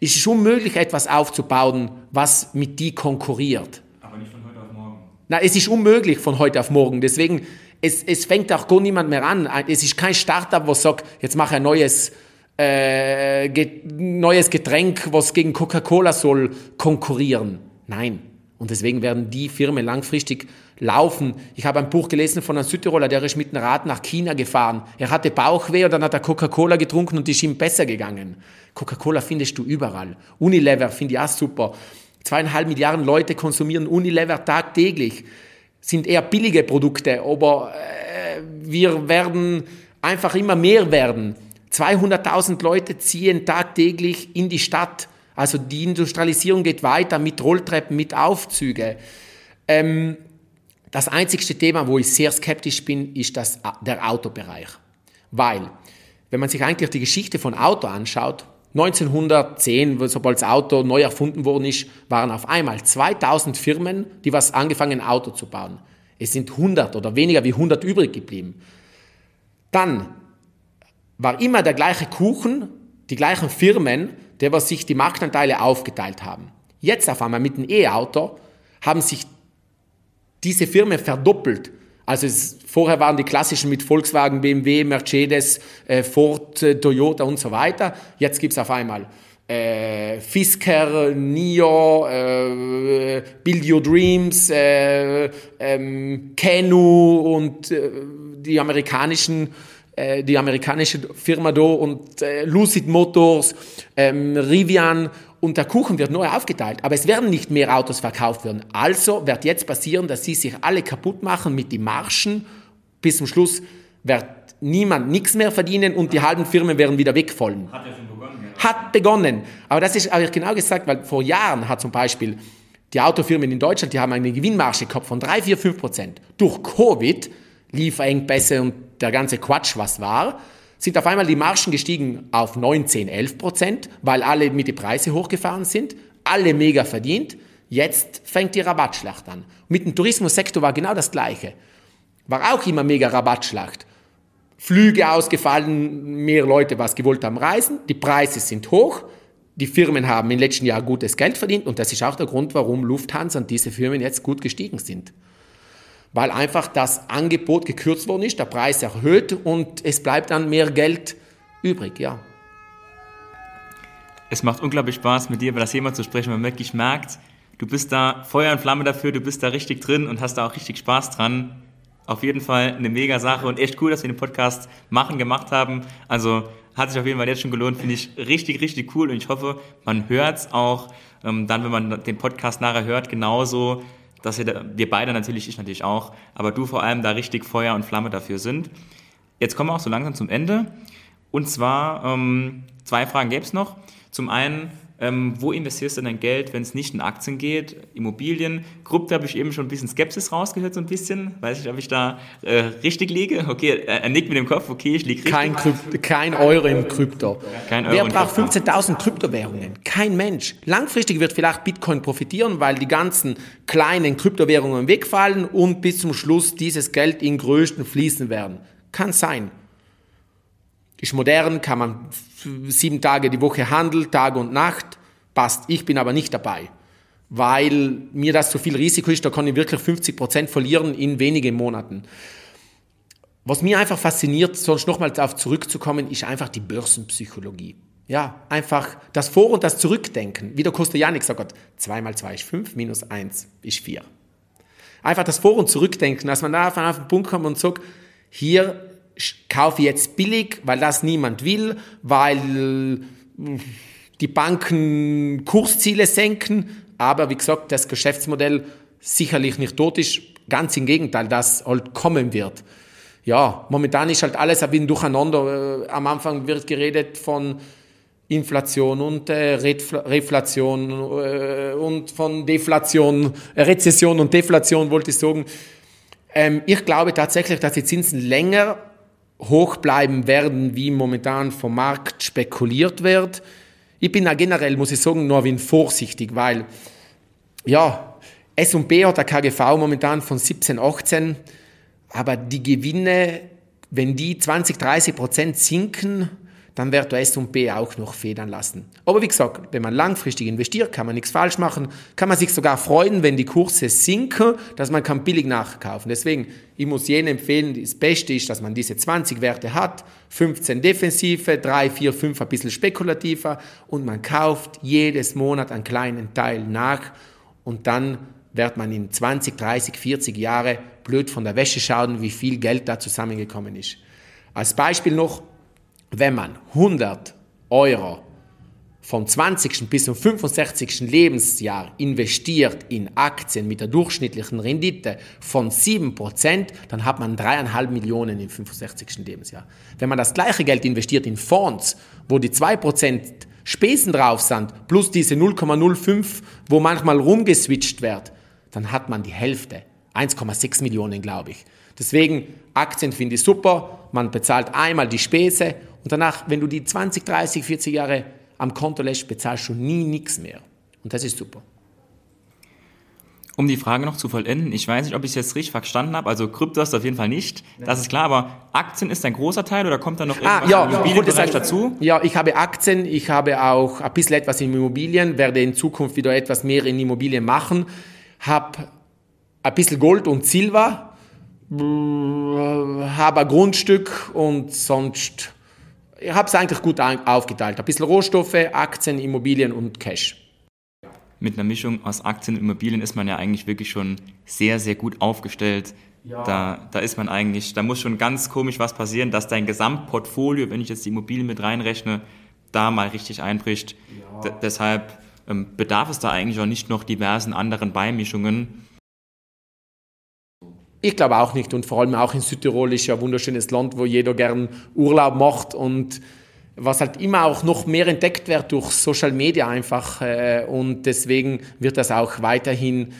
Es ist unmöglich, etwas aufzubauen, was mit die konkurriert. Aber nicht von heute auf morgen. Nein, es ist unmöglich von heute auf morgen. Deswegen, es, es fängt auch gar niemand mehr an. Es ist kein Startup, was sagt, jetzt mache ich ein neues äh, get, neues Getränk, was gegen Coca-Cola soll konkurrieren. Nein. Und deswegen werden die Firmen langfristig laufen. Ich habe ein Buch gelesen von einem Südtiroler, der ist mit einem Rad nach China gefahren. Er hatte Bauchweh und dann hat er Coca-Cola getrunken und ist ihm besser gegangen. Coca-Cola findest du überall. Unilever finde ich auch super. Zweieinhalb Milliarden Leute konsumieren Unilever tagtäglich. Sind eher billige Produkte, aber äh, wir werden einfach immer mehr werden. 200.000 Leute ziehen tagtäglich in die Stadt. Also die Industrialisierung geht weiter mit Rolltreppen, mit Aufzüge. Ähm, das einzigste Thema, wo ich sehr skeptisch bin, ist das, der Autobereich. Weil, wenn man sich eigentlich die Geschichte von Auto anschaut, 1910, sobald das Auto neu erfunden worden ist, waren auf einmal 2000 Firmen, die was angefangen Auto zu bauen. Es sind 100 oder weniger wie 100 übrig geblieben. Dann war immer der gleiche Kuchen, die gleichen Firmen, der was sich die Marktanteile aufgeteilt haben. Jetzt auf einmal mit dem E-Auto haben sich diese Firmen verdoppelt. Also es, vorher waren die klassischen mit Volkswagen, BMW, Mercedes, äh, Ford, äh, Toyota und so weiter. Jetzt gibt's auf einmal äh, Fisker, NIO, äh, Build Your Dreams, äh, ähm, Canu und äh, die amerikanischen äh, die amerikanische Firma da und äh, Lucid Motors, ähm, Rivian und der Kuchen wird neu aufgeteilt. Aber es werden nicht mehr Autos verkauft werden. Also wird jetzt passieren, dass sie sich alle kaputt machen mit den Marschen. Bis zum Schluss wird niemand nichts mehr verdienen und die halben Firmen werden wieder wegfallen. Hat ja schon begonnen. Ja. Hat begonnen. Aber das ist, habe ich genau gesagt, weil vor Jahren hat zum Beispiel die Autofirmen in Deutschland, die haben eine Gewinnmarge gehabt von 3, 4, 5 Prozent. Durch Covid, Lieferengpässe und der ganze Quatsch, was war, sind auf einmal die Margen gestiegen auf 19, 11 Prozent, weil alle mit den Preisen hochgefahren sind, alle mega verdient. Jetzt fängt die Rabattschlacht an. Mit dem Tourismussektor war genau das Gleiche. War auch immer mega Rabattschlacht. Flüge ausgefallen, mehr Leute was gewollt haben reisen, die Preise sind hoch, die Firmen haben im letzten Jahr gutes Geld verdient und das ist auch der Grund, warum Lufthansa und diese Firmen jetzt gut gestiegen sind. Weil einfach das Angebot gekürzt worden ist, der Preis erhöht und es bleibt dann mehr Geld übrig, ja. Es macht unglaublich Spaß, mit dir über das Thema zu sprechen. Man wirklich merkt, du bist da Feuer und Flamme dafür, du bist da richtig drin und hast da auch richtig Spaß dran. Auf jeden Fall eine mega Sache und echt cool, dass wir den Podcast machen, gemacht haben. Also hat sich auf jeden Fall jetzt schon gelohnt, finde ich richtig, richtig cool und ich hoffe, man hört es auch ähm, dann, wenn man den Podcast nachher hört, genauso, dass wir, wir beide natürlich, ich natürlich auch, aber du vor allem da richtig Feuer und Flamme dafür sind. Jetzt kommen wir auch so langsam zum Ende und zwar ähm, zwei Fragen gäbe es noch. Zum einen, ähm, wo investierst du dein Geld, wenn es nicht in Aktien geht? Immobilien? Krypto habe ich eben schon ein bisschen Skepsis rausgehört, so ein bisschen. Weiß nicht, ob ich da äh, richtig liege. Okay, er, nickt mit dem Kopf, okay, ich liege richtig. Kein, Krypt kein Euro im Krypto. Kein Euro Wer braucht 15.000 Kryptowährungen? Kein Mensch. Langfristig wird vielleicht Bitcoin profitieren, weil die ganzen kleinen Kryptowährungen wegfallen und bis zum Schluss dieses Geld in größten fließen werden. Kann sein. Ist modern, kann man sieben Tage die Woche handeln, Tag und Nacht, passt. Ich bin aber nicht dabei, weil mir das zu viel Risiko ist, da kann ich wirklich 50 Prozent verlieren in wenigen Monaten. Was mir einfach fasziniert, sonst nochmal darauf zurückzukommen, ist einfach die Börsenpsychologie. Ja, einfach das Vor- und das Zurückdenken. Wie der Kostojanik sagt, 2 mal 2 ist 5, minus 1 ist 4. Einfach das Vor- und Zurückdenken, dass man da auf den Punkt kommt und sagt, hier kaufe jetzt billig, weil das niemand will, weil äh, die Banken Kursziele senken. Aber wie gesagt, das Geschäftsmodell sicherlich nicht tot ist. Ganz im Gegenteil, das halt kommen wird. Ja, momentan ist halt alles ein bisschen durcheinander. Äh, am Anfang wird geredet von Inflation und äh, Reflation äh, und von Deflation, Rezession und Deflation wollte ich sagen. Ähm, ich glaube tatsächlich, dass die Zinsen länger hoch bleiben werden, wie momentan vom Markt spekuliert wird. Ich bin da generell, muss ich sagen, nur ein vorsichtig, weil, ja, S&P hat der KGV momentan von 17, 18, aber die Gewinne, wenn die 20, 30 Prozent sinken, dann wird der S&P auch noch federn lassen. Aber wie gesagt, wenn man langfristig investiert, kann man nichts falsch machen, kann man sich sogar freuen, wenn die Kurse sinken, dass man kann billig nachkaufen. Deswegen, ich muss jenen empfehlen, das Beste ist, dass man diese 20 Werte hat, 15 defensive, 3, 4, 5 ein bisschen spekulativer und man kauft jedes Monat einen kleinen Teil nach und dann wird man in 20, 30, 40 Jahre blöd von der Wäsche schauen, wie viel Geld da zusammengekommen ist. Als Beispiel noch, wenn man 100 Euro vom 20. bis zum 65. Lebensjahr investiert in Aktien mit der durchschnittlichen Rendite von 7%, dann hat man dreieinhalb Millionen im 65. Lebensjahr. Wenn man das gleiche Geld investiert in Fonds, wo die 2% Spesen drauf sind, plus diese 0,05, wo manchmal rumgeswitcht wird, dann hat man die Hälfte. 1,6 Millionen, glaube ich. Deswegen, Aktien finde ich super. Man bezahlt einmal die Spese und danach, wenn du die 20, 30, 40 Jahre am Konto lässt, bezahlst du nie nichts mehr. Und das ist super. Um die Frage noch zu vollenden, ich weiß nicht, ob ich es jetzt richtig verstanden habe. Also Krypto ist auf jeden Fall nicht, das ist klar, aber Aktien ist ein großer Teil oder kommt da noch ah, irgendwas ah, ja, im Immobilienbereich dazu? Ja, ich habe Aktien, ich habe auch ein bisschen etwas in Immobilien, werde in Zukunft wieder etwas mehr in Immobilien machen, habe ein bisschen Gold und Silber, habe ein Grundstück und sonst ich habe es eigentlich gut aufgeteilt. Ein bisschen Rohstoffe, Aktien, Immobilien und Cash. Mit einer Mischung aus Aktien und Immobilien ist man ja eigentlich wirklich schon sehr, sehr gut aufgestellt. Ja. Da, da ist man eigentlich, da muss schon ganz komisch was passieren, dass dein Gesamtportfolio, wenn ich jetzt die Immobilien mit reinrechne, da mal richtig einbricht. Ja. deshalb ähm, bedarf es da eigentlich auch nicht noch diversen anderen Beimischungen, ich glaube auch nicht und vor allem auch in Südtirol ist ja ein wunderschönes Land, wo jeder gern Urlaub macht und was halt immer auch noch mehr entdeckt wird durch Social Media einfach äh, und deswegen wird das auch weiterhin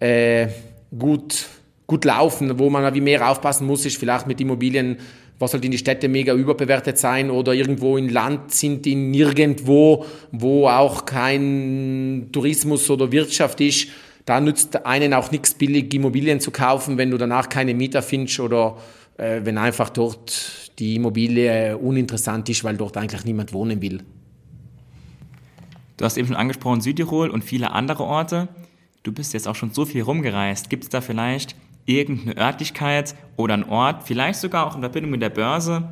äh, gut, gut laufen. Wo man wie mehr aufpassen muss, ist vielleicht mit Immobilien, was halt in die Städte mega überbewertet sein oder irgendwo in Land sind die nirgendwo, wo auch kein Tourismus oder Wirtschaft ist da nützt einen auch nichts, billig Immobilien zu kaufen, wenn du danach keine Mieter findest oder äh, wenn einfach dort die Immobilie uninteressant ist, weil dort eigentlich niemand wohnen will. Du hast eben schon angesprochen Südtirol und viele andere Orte. Du bist jetzt auch schon so viel rumgereist. Gibt es da vielleicht irgendeine Örtlichkeit oder einen Ort, vielleicht sogar auch in Verbindung mit der Börse,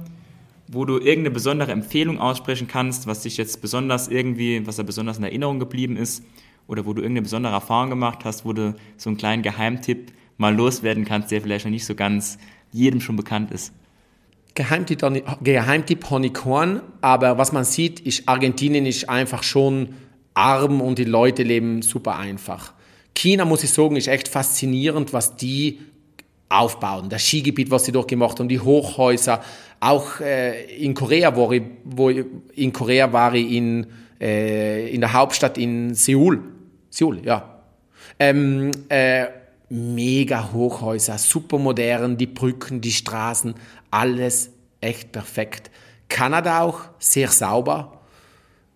wo du irgendeine besondere Empfehlung aussprechen kannst, was dich jetzt besonders irgendwie, was da besonders in Erinnerung geblieben ist oder wo du irgendeine besondere Erfahrung gemacht hast, wo du so einen kleinen Geheimtipp mal loswerden kannst, der vielleicht noch nicht so ganz jedem schon bekannt ist. Geheimtipp, Geheimtipp Honeycorn, aber was man sieht, ist Argentinien ist einfach schon arm und die Leute leben super einfach. China, muss ich sagen, ist echt faszinierend, was die aufbauen. Das Skigebiet, was sie durchgemacht haben, die Hochhäuser. Auch äh, in Korea war ich, wo ich, in Korea war ich in, äh, in der Hauptstadt in Seoul. Seoul, ja. Ähm, äh, mega Hochhäuser, super modern, die Brücken, die Straßen, alles echt perfekt. Kanada auch sehr sauber,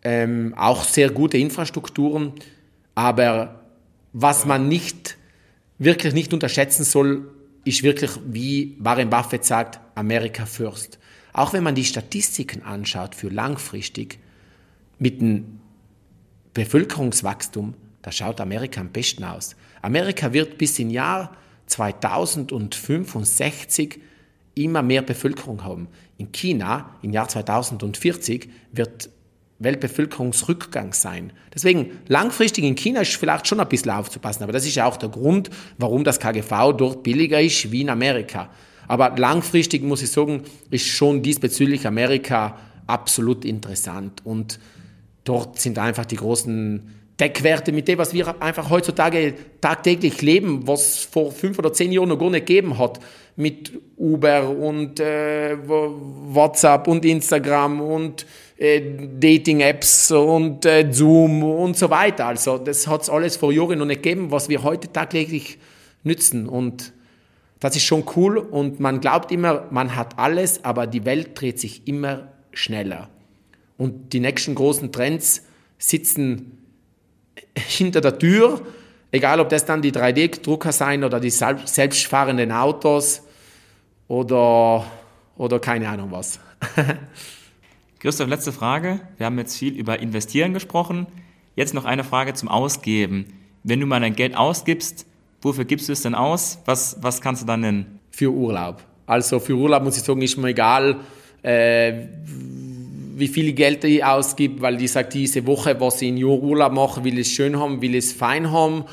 ähm, auch sehr gute Infrastrukturen, aber was man nicht wirklich nicht unterschätzen soll, ist wirklich, wie Warren Buffett sagt, America First. Auch wenn man die Statistiken anschaut für langfristig mit dem Bevölkerungswachstum, da schaut Amerika am besten aus. Amerika wird bis im Jahr 2065 immer mehr Bevölkerung haben. In China im Jahr 2040 wird Weltbevölkerungsrückgang sein. Deswegen langfristig in China ist vielleicht schon ein bisschen aufzupassen, aber das ist ja auch der Grund, warum das KGV dort billiger ist wie in Amerika. Aber langfristig muss ich sagen, ist schon diesbezüglich Amerika absolut interessant und dort sind einfach die großen Deckwerte mit dem, was wir einfach heutzutage tagtäglich leben, was vor fünf oder zehn Jahren noch gar nicht gegeben hat, mit Uber und äh, WhatsApp und Instagram und äh, Dating-Apps und äh, Zoom und so weiter. Also das hat es alles vor Jahren noch nicht gegeben, was wir heute tagtäglich nützen und das ist schon cool und man glaubt immer, man hat alles, aber die Welt dreht sich immer schneller. Und die nächsten großen Trends sitzen *laughs* hinter der Tür, egal ob das dann die 3D-Drucker sein oder die selbstfahrenden Autos oder, oder keine Ahnung was. *laughs* Christoph, letzte Frage. Wir haben jetzt viel über Investieren gesprochen. Jetzt noch eine Frage zum Ausgeben. Wenn du mal dein Geld ausgibst, wofür gibst du es denn aus? Was, was kannst du dann nennen? Für Urlaub. Also für Urlaub muss ich sagen, ist mir egal, äh, wie viel Geld ich ausgib, weil ich sage, diese Woche, was ich in Urlaub mache, will es schön haben, will es fein haben.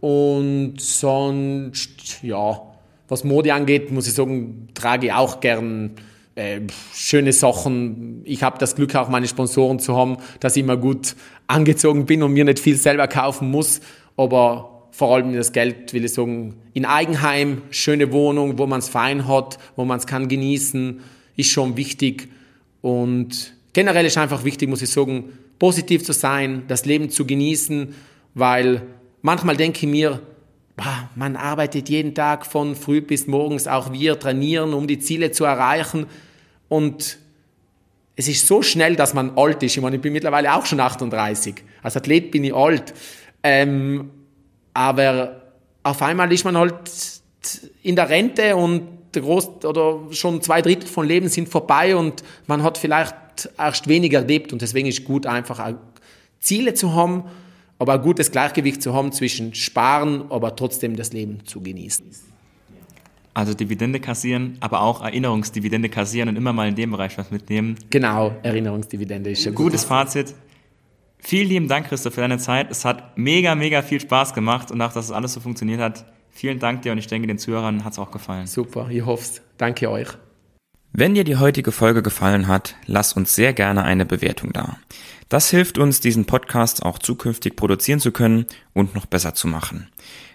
Und sonst, ja, was Mode angeht, muss ich sagen, trage ich auch gern äh, schöne Sachen. Ich habe das Glück, auch meine Sponsoren zu haben, dass ich immer gut angezogen bin und mir nicht viel selber kaufen muss. Aber vor allem das Geld, will ich sagen, in Eigenheim, schöne Wohnung, wo man es fein hat, wo man es kann genießen, ist schon wichtig. Und generell ist einfach wichtig, muss ich sagen, positiv zu sein, das Leben zu genießen, weil manchmal denke ich mir, man arbeitet jeden Tag von früh bis morgens, auch wir trainieren, um die Ziele zu erreichen. Und es ist so schnell, dass man alt ist. Ich meine, ich bin mittlerweile auch schon 38. Als Athlet bin ich alt. Ähm, aber auf einmal ist man halt in der Rente und der Groß oder schon zwei Drittel von Leben sind vorbei und man hat vielleicht erst weniger erlebt und deswegen ist gut einfach Ziele zu haben, aber ein gutes Gleichgewicht zu haben zwischen Sparen, aber trotzdem das Leben zu genießen. Also Dividende kassieren, aber auch Erinnerungsdividende kassieren und immer mal in dem Bereich was mitnehmen. Genau, Erinnerungsdividende ist ein gutes Fazit. Vielen lieben Dank, Christoph, für deine Zeit. Es hat mega, mega viel Spaß gemacht und auch, dass es alles so funktioniert hat. Vielen Dank dir und ich denke, den Zuhörern hat es auch gefallen. Super, ich hoffe es. Danke euch. Wenn dir die heutige Folge gefallen hat, lass uns sehr gerne eine Bewertung da. Das hilft uns, diesen Podcast auch zukünftig produzieren zu können und noch besser zu machen.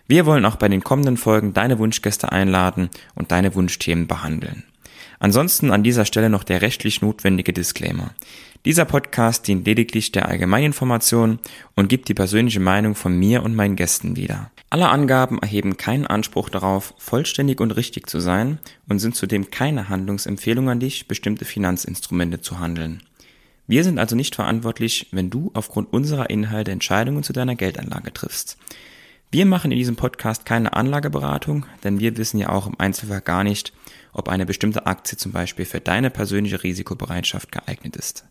Wir wollen auch bei den kommenden Folgen deine Wunschgäste einladen und deine Wunschthemen behandeln. Ansonsten an dieser Stelle noch der rechtlich notwendige Disclaimer. Dieser Podcast dient lediglich der Allgemeininformation und gibt die persönliche Meinung von mir und meinen Gästen wieder. Alle Angaben erheben keinen Anspruch darauf, vollständig und richtig zu sein und sind zudem keine Handlungsempfehlung an dich, bestimmte Finanzinstrumente zu handeln. Wir sind also nicht verantwortlich, wenn du aufgrund unserer Inhalte Entscheidungen zu deiner Geldanlage triffst. Wir machen in diesem Podcast keine Anlageberatung, denn wir wissen ja auch im Einzelfall gar nicht, ob eine bestimmte Aktie zum Beispiel für deine persönliche Risikobereitschaft geeignet ist.